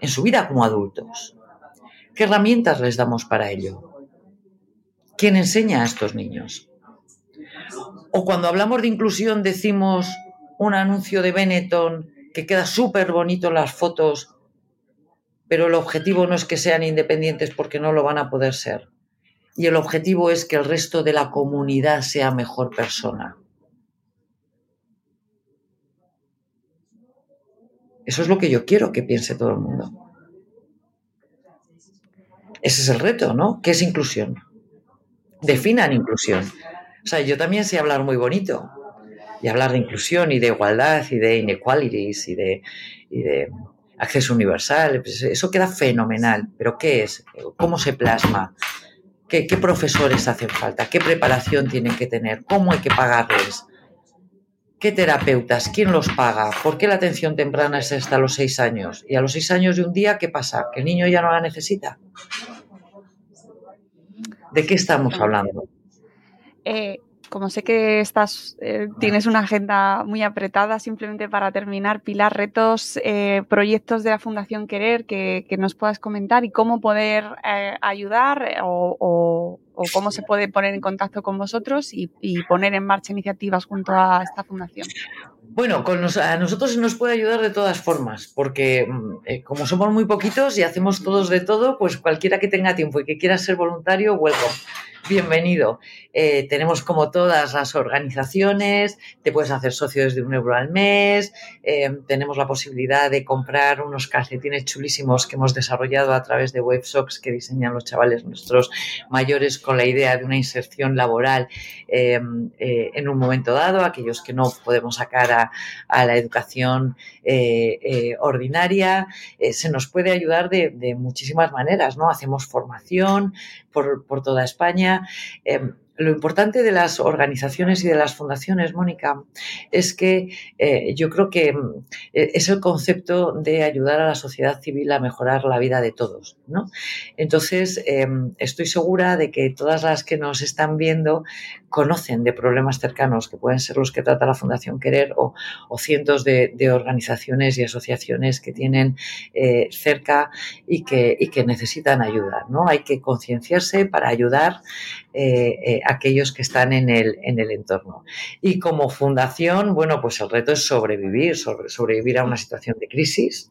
en su vida como adultos. ¿Qué herramientas les damos para ello? ¿Quién enseña a estos niños? O cuando hablamos de inclusión decimos un anuncio de Benetton que queda súper bonito en las fotos, pero el objetivo no es que sean independientes porque no lo van a poder ser. Y el objetivo es que el resto de la comunidad sea mejor persona. Eso es lo que yo quiero que piense todo el mundo. Ese es el reto, ¿no? ¿Qué es inclusión? Definan inclusión. O sea, yo también sé hablar muy bonito y hablar de inclusión y de igualdad y de inequalities y de, y de acceso universal. Pues eso queda fenomenal. Pero ¿qué es? ¿Cómo se plasma? ¿Qué, ¿Qué profesores hacen falta? ¿Qué preparación tienen que tener? ¿Cómo hay que pagarles? ¿Qué terapeutas? ¿Quién los paga? ¿Por qué la atención temprana es hasta los seis años? Y a los seis años de un día, ¿qué pasa? ¿Que el niño ya no la necesita? ¿De qué estamos hablando?
Eh, como sé que estás, eh, tienes una agenda muy apretada, simplemente para terminar, Pilar, retos, eh, proyectos de la Fundación Querer que, que, nos puedas comentar y cómo poder eh, ayudar o, o, o, cómo se puede poner en contacto con vosotros y, y poner en marcha iniciativas junto a esta fundación.
Bueno, con nos, a nosotros nos puede ayudar de todas formas, porque eh, como somos muy poquitos y hacemos todos de todo, pues cualquiera que tenga tiempo y que quiera ser voluntario, welcome bienvenido. Eh, tenemos como todas las organizaciones, te puedes hacer socio desde un euro al mes, eh, tenemos la posibilidad de comprar unos calcetines chulísimos que hemos desarrollado a través de WebSocks que diseñan los chavales nuestros mayores con la idea de una inserción laboral eh, en un momento dado, aquellos que no podemos sacar a la educación ordinaria. se nos puede ayudar de, de, muchísimas maneras, ¿no? Hacemos formación por, por toda España. Lo importante de las organizaciones y de las fundaciones, Mónica, es que eh, yo creo que eh, es el concepto de ayudar a la sociedad civil a mejorar la vida de todos. ¿no? Entonces, eh, estoy segura de que todas las que nos están viendo conocen de problemas cercanos, que pueden ser los que trata la Fundación Querer o, cientos de, organizaciones y asociaciones que tienen eh, cerca y que, y que, necesitan ayuda. ¿no? Hay que concienciarse para ayudar eh, aquellos que están en el, en el entorno. Y como fundación, bueno, pues el reto es sobrevivir, sobre, sobrevivir a una situación de crisis,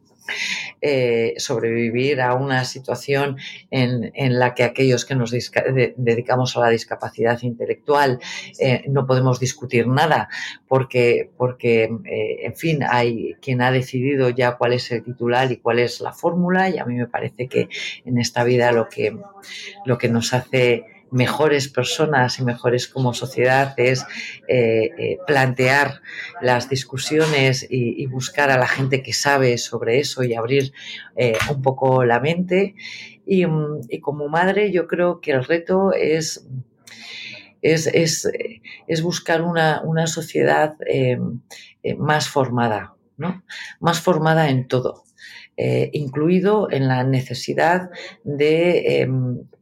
eh, sobrevivir a una situación en, en, la que aquellos que nos de, dedicamos a la discapacidad intelectual eh, no podemos discutir nada porque, porque eh, en fin, hay quien ha decidido ya cuál es el titular y cuál es la fórmula y a mí me parece que en esta vida lo que, lo que nos hace mejores personas y mejores como sociedad es eh, eh, plantear las discusiones y, buscar a la gente que sabe sobre eso y abrir eh, un poco la mente. Y, y, como madre yo creo que el reto es, es, es, buscar una, una sociedad eh, más formada, ¿no? más formada en todo. Incluido en la necesidad de eh,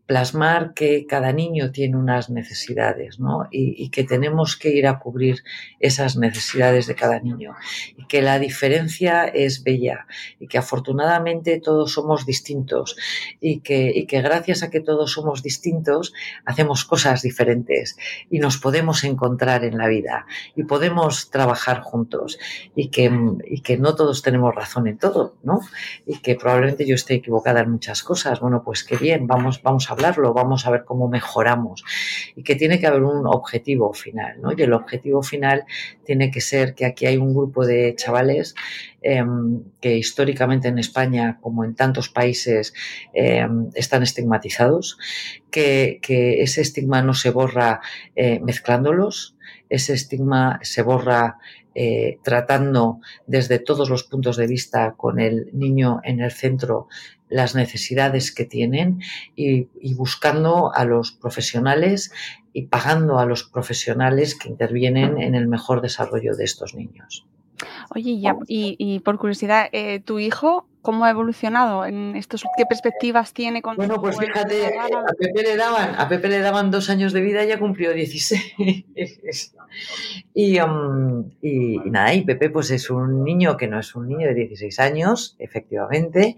plasmar que cada niño tiene unas necesidades ¿no? y, que tenemos que ir a cubrir esas necesidades de cada niño y que la diferencia es bella y que afortunadamente todos somos distintos y que, y que gracias a que todos somos distintos hacemos cosas diferentes y nos podemos encontrar en la vida y podemos trabajar juntos y que, y que no todos tenemos razón en todo ¿no? y que probablemente yo esté equivocada en muchas cosas bueno pues qué bien vamos, vamos a hablarlo, vamos a ver cómo mejoramos y que tiene que haber un objetivo final. Y el objetivo final tiene que ser que aquí hay un grupo de chavales em, que históricamente en España, como en tantos países, em, están estigmatizados, que, que, ese estigma no se borra eh, mezclándolos, ese estigma se borra eh, tratando desde todos los puntos de vista con el niño en el centro las necesidades que tienen y, y, buscando a los profesionales y pagando a los profesionales que intervienen en el mejor desarrollo de estos niños.
Oye, ya, y, y, por curiosidad, eh, ¿tu hijo cómo ha evolucionado en estos qué perspectivas tiene con
bueno pues fíjate a Pepe le daban a Pepe le daban dos años de vida y ya cumplió 16 y, um, y, y, nada y Pepe pues es un niño que no es un niño de 16 años efectivamente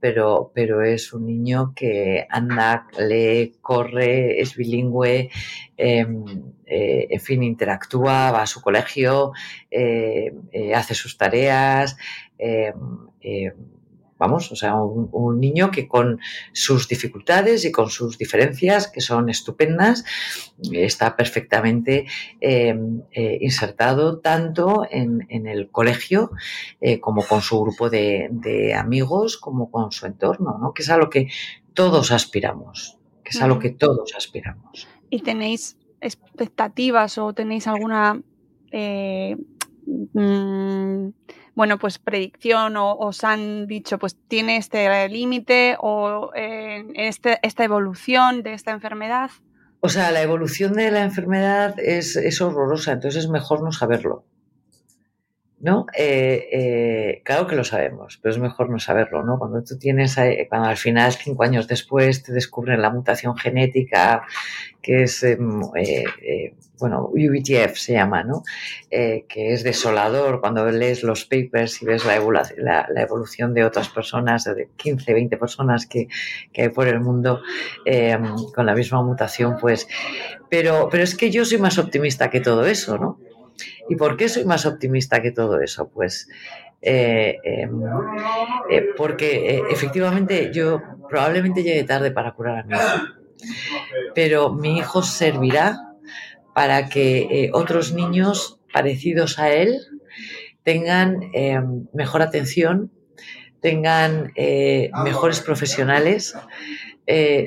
pero pero es un niño que anda lee corre es bilingüe eh, eh, en fin interactúa va a su colegio eh, hace sus tareas vamos, o sea, un, un, niño que con sus dificultades y con sus diferencias, que son estupendas, está perfectamente eh, eh, insertado tanto en, en el colegio eh, como con su grupo de, de, amigos, como con su entorno, ¿no? que es a lo que todos aspiramos, que es a lo que todos aspiramos.
¿Y tenéis expectativas o tenéis alguna... Mmm, bueno, pues predicción o os han dicho, pues tiene este límite o eh, este, esta evolución de esta enfermedad?
O sea, la evolución de la enfermedad es, es horrorosa, entonces es mejor no saberlo. ¿No? Eh, eh, claro que lo sabemos, pero es mejor no saberlo, ¿no? Cuando tú tienes, cuando al final, cinco años después, te descubren la mutación genética, que es, eh, eh, bueno, UBTF se llama, ¿no? Eh, que es desolador cuando lees los papers y ves la, evolución, la, la evolución de otras personas, de 15, 20 personas que, que hay por el mundo con la misma mutación, pues, pero, pero es que yo soy más optimista que todo eso, ¿no? ¿Y por qué soy más optimista que todo eso? Pues eh, eh, porque efectivamente yo probablemente llegue tarde para curar a mi hijo, pero mi hijo servirá para que otros niños parecidos a él tengan mejor atención, tengan mejores profesionales,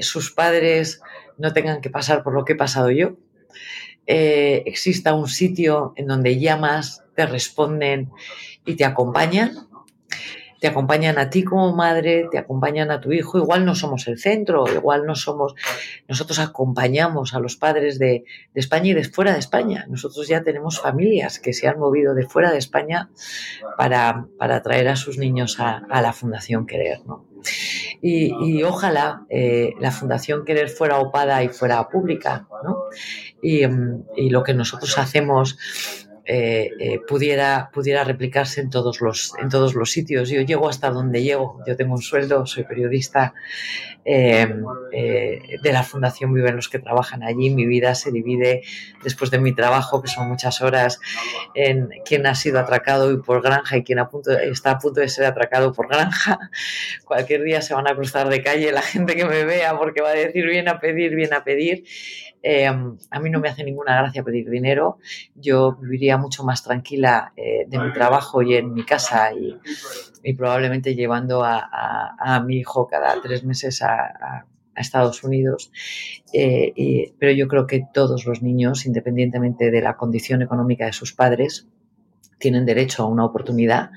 sus padres no tengan que pasar por lo que he pasado yo eh, exista un sitio en donde llamas, te responden y te acompañan. Te acompañan a ti como madre, te acompañan a tu hijo. Igual no somos el centro, igual no somos. Nosotros acompañamos a los padres de, España y de fuera de España. Nosotros ya tenemos familias que se han movido de fuera de España para, para traer a sus niños a, la Fundación Querer. y, ojalá eh, la Fundación Querer fuera opada y fuera pública, ¿no? Y, y lo que nosotros hacemos eh, eh, pudiera, pudiera replicarse en todos, los, en todos los sitios. Yo llego hasta donde llego. Yo tengo un sueldo, soy periodista eh, de la Fundación Viven los que trabajan allí. Mi vida se divide después de mi trabajo, que son muchas horas, en quién ha sido atracado y por granja y quién a punto, está a punto de ser atracado por granja. Cualquier día se van a cruzar de calle la gente que me vea porque va a decir bien a pedir, bien a pedir. Eh, a mí no me hace ninguna gracia pedir dinero. Yo viviría mucho más tranquila eh, de mi trabajo y en mi casa y, probablemente llevando a, mi hijo cada tres meses a, Estados Unidos. Eh, pero yo creo que todos los niños, independientemente de la condición económica de sus padres, tienen derecho a una oportunidad.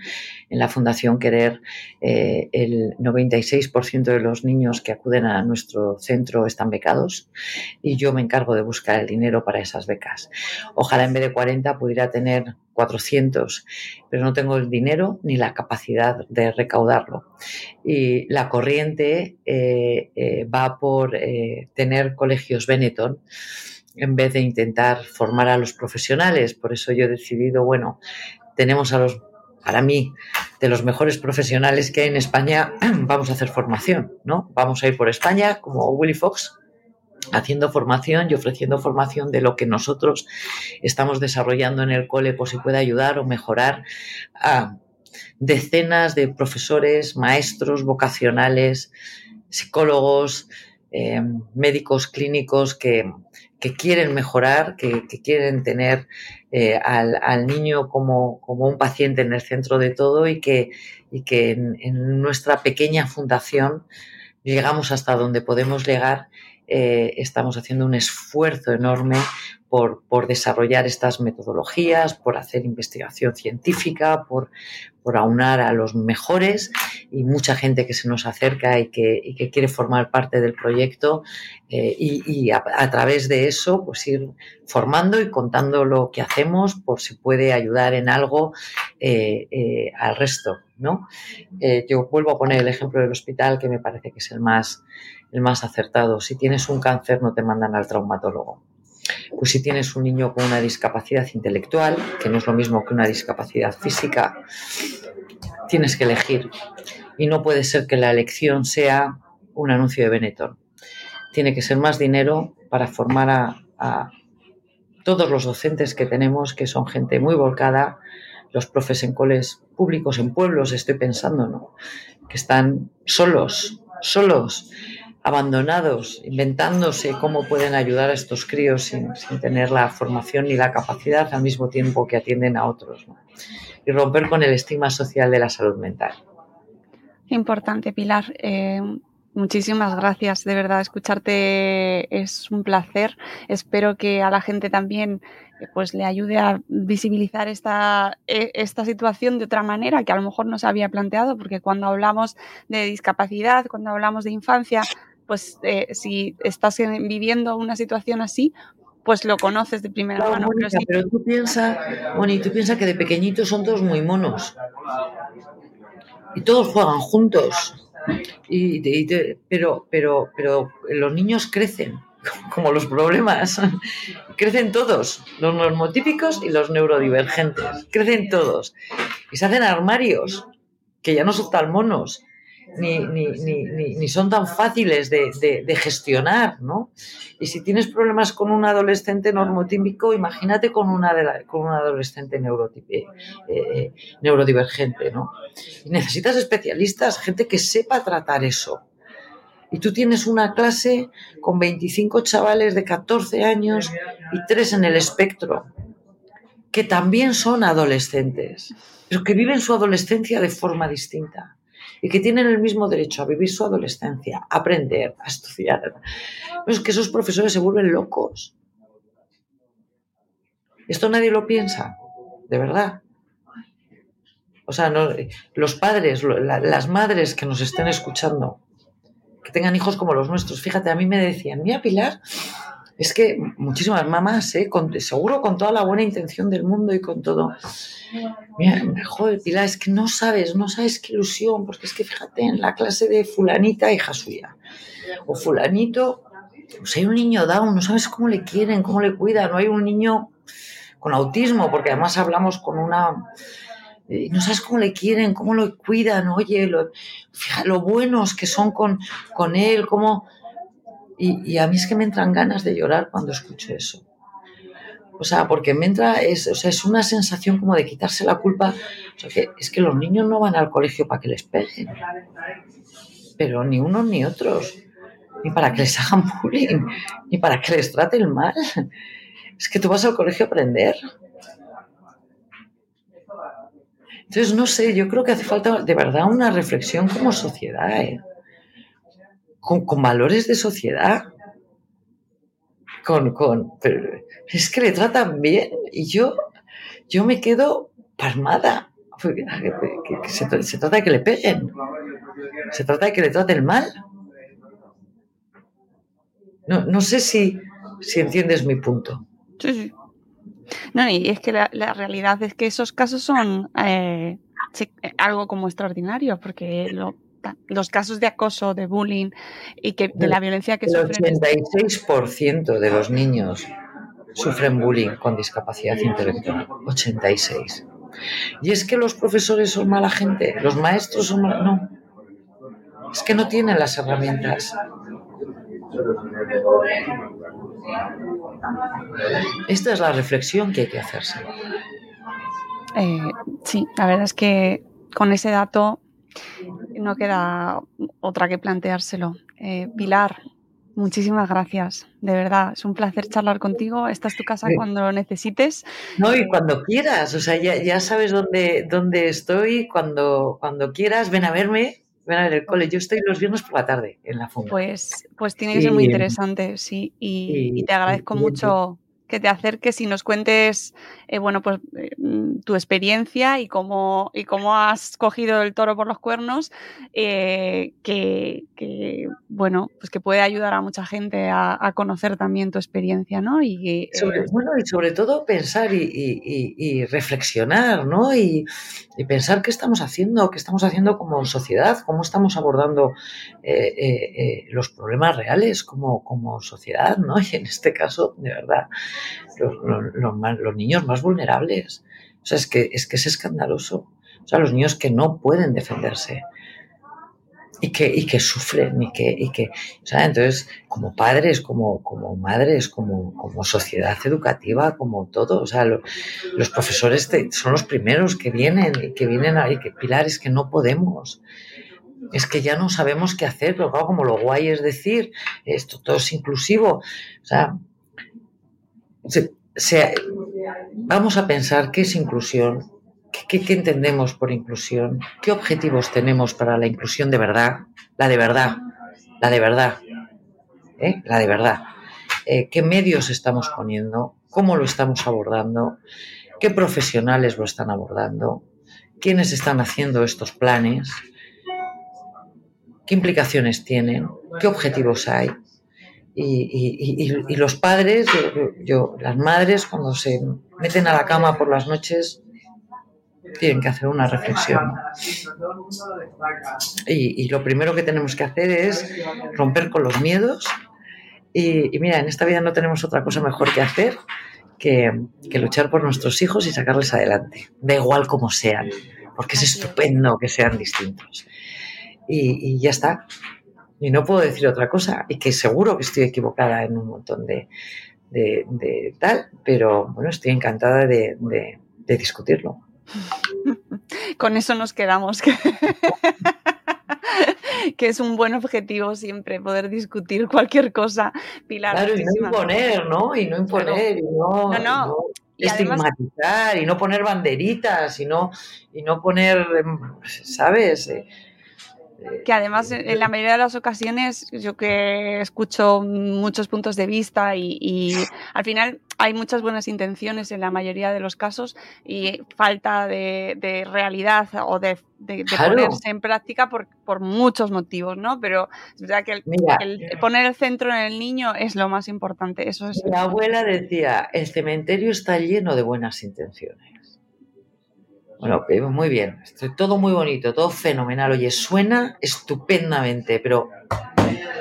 En la Fundación Querer, eh, el 96% de los niños que acuden a nuestro centro están becados y yo me encargo de buscar el dinero para esas becas. Ojalá en vez de 40 pudiera tener 400, pero no tengo el dinero ni la capacidad de recaudarlo. Y la corriente eh, eh, va por eh, tener colegios Benetton en vez de intentar formar a los profesionales. Por eso yo he decidido, bueno, tenemos a los, para mí, de los mejores profesionales que hay en España, vamos a hacer formación, ¿no? Vamos a ir por España como Willy Fox, haciendo formación y ofreciendo formación de lo que nosotros estamos desarrollando en el cole, por si puede ayudar o mejorar a decenas de profesores, maestros vocacionales, psicólogos, eh, médicos clínicos que, quieren mejorar, que, quieren tener eh, al, niño como, un paciente en el centro de todo y que, y que en, nuestra pequeña fundación llegamos hasta donde podemos llegar. Eh, estamos haciendo un esfuerzo enorme por, desarrollar estas metodologías, por hacer investigación científica, por, aunar a los mejores y mucha gente que se nos acerca y que, quiere formar parte del proyecto eh, y, a, través de eso pues ir formando y contando lo que hacemos por si puede ayudar en algo eh, al resto. ¿no? yo vuelvo a poner el ejemplo del hospital que me parece que es el más, el más acertado. Si tienes un cáncer no te mandan al traumatólogo pues si tienes un niño con una discapacidad intelectual, que no es lo mismo que una discapacidad física, tienes que elegir. Y no puede ser que la elección sea un anuncio de Benetton. Tiene que ser más dinero para formar a, todos los docentes que tenemos, que son gente muy volcada, los profes en coles públicos, en pueblos, estoy pensando, ¿no? Que están solos, solos abandonados, inventándose cómo pueden ayudar a estos críos sin, tener la formación ni la capacidad al mismo tiempo que atienden a otros. Y romper con el estigma social de la salud mental.
Importante, Pilar. Eh, muchísimas gracias. De verdad, escucharte es un placer. Espero que a la gente también eh, pues le ayude a visibilizar esta, e, esta situación de otra manera que a lo mejor no se había planteado, porque cuando hablamos de discapacidad, cuando hablamos de infancia, pues eh, si estás viviendo una situación así, pues lo conoces de primera mano.
pero, tú piensas, Moni, tú piensas que de pequeñitos son todos muy monos. Y todos juegan juntos. Y, pero, pero, pero los niños crecen, como los problemas. crecen todos, los normotípicos y los neurodivergentes. Crecen todos. Y se hacen armarios, que ya no son tan monos ni, ni, ni, ni son tan fáciles de, de, gestionar, ¿no? Y si tienes problemas con un adolescente normotípico, imagínate con una, con un adolescente eh, eh, neurodivergente, ¿no? Necesitas especialistas, gente que sepa tratar eso. Y tú tienes una clase con 25 chavales de 14 años y tres en el espectro, que también son adolescentes, pero que viven su adolescencia de forma distinta y que tienen el mismo derecho a vivir su adolescencia, a aprender, a estudiar. Es que esos profesores se vuelven locos. Esto nadie lo piensa, de verdad. O sea, los padres, las madres que nos estén escuchando, que tengan hijos como los nuestros, fíjate, a mí me decían, mira Pilar, es que muchísimas mamás, ¿eh? seguro con toda la buena intención del mundo y con todo. Mira, joder, Pilar, es que no sabes, no sabes qué ilusión, porque es que fíjate, en la clase de fulanita, hija suya, o fulanito, pues hay un niño down, no sabes cómo le quieren, cómo le cuidan, no hay un niño con autismo, porque además hablamos con una... Eh, no sabes cómo le quieren, cómo lo cuidan, oye, lo, fíjate, lo buenos que son con, con él, cómo y, a mí es que me entran ganas de llorar cuando escucho eso. O sea, porque me entra, es, o sea, es una sensación como de quitarse la culpa. O sea, que es que los niños no van al colegio para que les peguen. Pero ni unos ni otros. Ni para que les hagan bullying. Ni para que les traten mal. Es que tú vas al colegio a aprender. Entonces, no sé, yo creo que hace falta de verdad una reflexión como sociedad. ¿eh? Con, valores de sociedad. Con, con, es que le tratan bien y yo, yo me quedo palmada. se, trata de que le peguen. Se trata de que le traten mal. No, no sé si, si entiendes mi punto.
Sí, sí. No, y es que la, realidad es que esos casos son eh, algo como extraordinario, porque lo, los casos de acoso, de bullying y que, de la violencia que sufren.
El 86% de los niños sufren bullying con discapacidad intelectual. 86. Y es que los profesores son mala gente, los maestros son mala... No. Es que no tienen las herramientas. Esta es la reflexión que hay que hacerse.
Eh, sí, la verdad es que con ese dato no queda otra que planteárselo. Eh, Pilar, Muchísimas gracias, de verdad. Es un placer charlar contigo. Esta es tu casa cuando lo necesites.
No, y cuando quieras. O sea, ya, ya sabes dónde, dónde estoy. Cuando, cuando quieras, ven a verme. Ven a ver el cole. Yo estoy los viernes por la tarde en la funda.
Pues, pues tiene que ser muy interesante, sí. Y, y te agradezco mucho que te acerques y nos cuentes, eh, bueno, pues eh, tu experiencia y cómo, y cómo has cogido el toro por los cuernos, eh, que, bueno, pues que puede ayudar a mucha gente a, a conocer también tu experiencia, ¿no? Y,
sobre, bueno, y sobre todo pensar y, y reflexionar, ¿no? Y, pensar qué estamos haciendo, qué estamos haciendo como sociedad, cómo estamos abordando los problemas reales como, como sociedad, ¿no? Y en este caso, de verdad, los, los, los, niños más vulnerables. O sea, es que, es que es escandaloso. O sea, los niños que no pueden defenderse y que, y que sufren y que, y que o sea, entonces, como padres, como, como madres, como, como sociedad educativa, como todo, o sea, lo, los profesores te, son los primeros que vienen y que vienen ahí, que pilares que no podemos. Es que ya no sabemos qué hacer, pero claro, como lo guay es decir, esto todo es inclusivo, o sea, vamos a pensar qué es inclusión, ¿Qué, ¿Qué, entendemos por inclusión, qué objetivos tenemos para la inclusión de verdad, la de verdad, la de verdad, ¿eh? la de verdad, eh, qué medios estamos poniendo, cómo lo estamos abordando, qué profesionales lo están abordando, quiénes están haciendo estos planes, qué implicaciones tienen, qué objetivos hay. Y, y, y, los padres, yo, yo, las madres, cuando se meten a la cama por las noches, tienen que hacer una reflexión. Y, lo primero que tenemos que hacer es romper con los miedos. Y, mira, en esta vida no tenemos otra cosa mejor que hacer que, que luchar por nuestros hijos y sacarles adelante, da igual como sean, porque es estupendo que sean distintos. y ya está, y no puedo decir otra cosa, y que seguro que estoy equivocada en un montón de, de, tal, pero bueno, estoy encantada de, de discutirlo.
Con eso nos quedamos. que es un buen objetivo siempre, poder discutir cualquier cosa, Pilar.
Claro, y no imponer, ¿no? Y no imponer, y no, no, no. Y estigmatizar, y no poner banderitas, y no, y no poner, ¿sabes?
Que además en la mayoría de las ocasiones yo que escucho muchos puntos de vista y, al final hay muchas buenas intenciones en la mayoría de los casos y falta de, realidad o de, ponerse en práctica por, muchos motivos, ¿no? Pero es verdad que el, poner el centro en el niño es lo más importante. Eso es.
Mi abuela decía, el cementerio está lleno de buenas intenciones. Bueno, muy bien, todo muy bonito, todo fenomenal. Oye, suena estupendamente, pero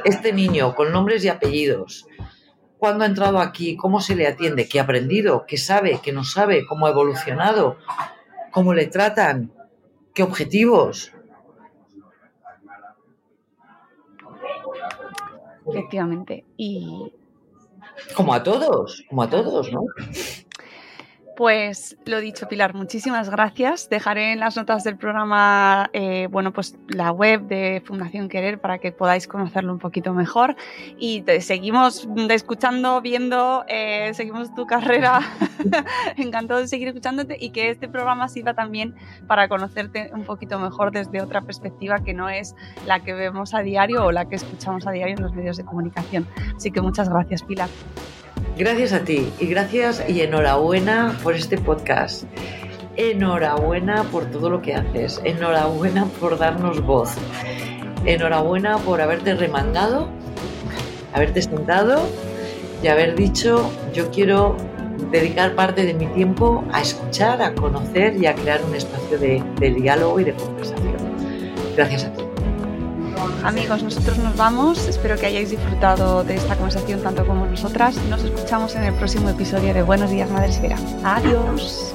este niño con nombres y apellidos, ¿cuándo ha entrado aquí? ¿Cómo se le atiende? ¿Qué ha aprendido? ¿Qué sabe? ¿Qué no sabe? ¿Cómo ha evolucionado? ¿Cómo le tratan? ¿Qué objetivos?
Efectivamente. Y.
Como a todos, como a todos, ¿no?
Pues lo dicho, Pilar, muchísimas gracias. Dejaré en las notas del programa, eh, bueno, pues la web de Fundación Querer para que podáis conocerlo un poquito mejor. Y seguimos escuchando, viendo, eh, seguimos tu carrera. Encantado de seguir escuchándote y que este programa sirva también para conocerte un poquito mejor desde otra perspectiva que no es la que vemos a diario o la que escuchamos a diario en los medios de comunicación. Así que muchas gracias, Pilar.
Gracias a ti y gracias y enhorabuena por este podcast. Enhorabuena por todo lo que haces. Enhorabuena por darnos voz. Enhorabuena por haberte remangado, haberte sentado y haber dicho yo quiero dedicar parte de mi tiempo a escuchar, a conocer y a crear un espacio de, de diálogo y de conversación. Gracias a ti.
Amigos, nosotros nos vamos. Espero que hayáis disfrutado de esta conversación tanto como nosotras. Nos escuchamos en el próximo episodio de Buenos Días Madre Esfera. Adiós.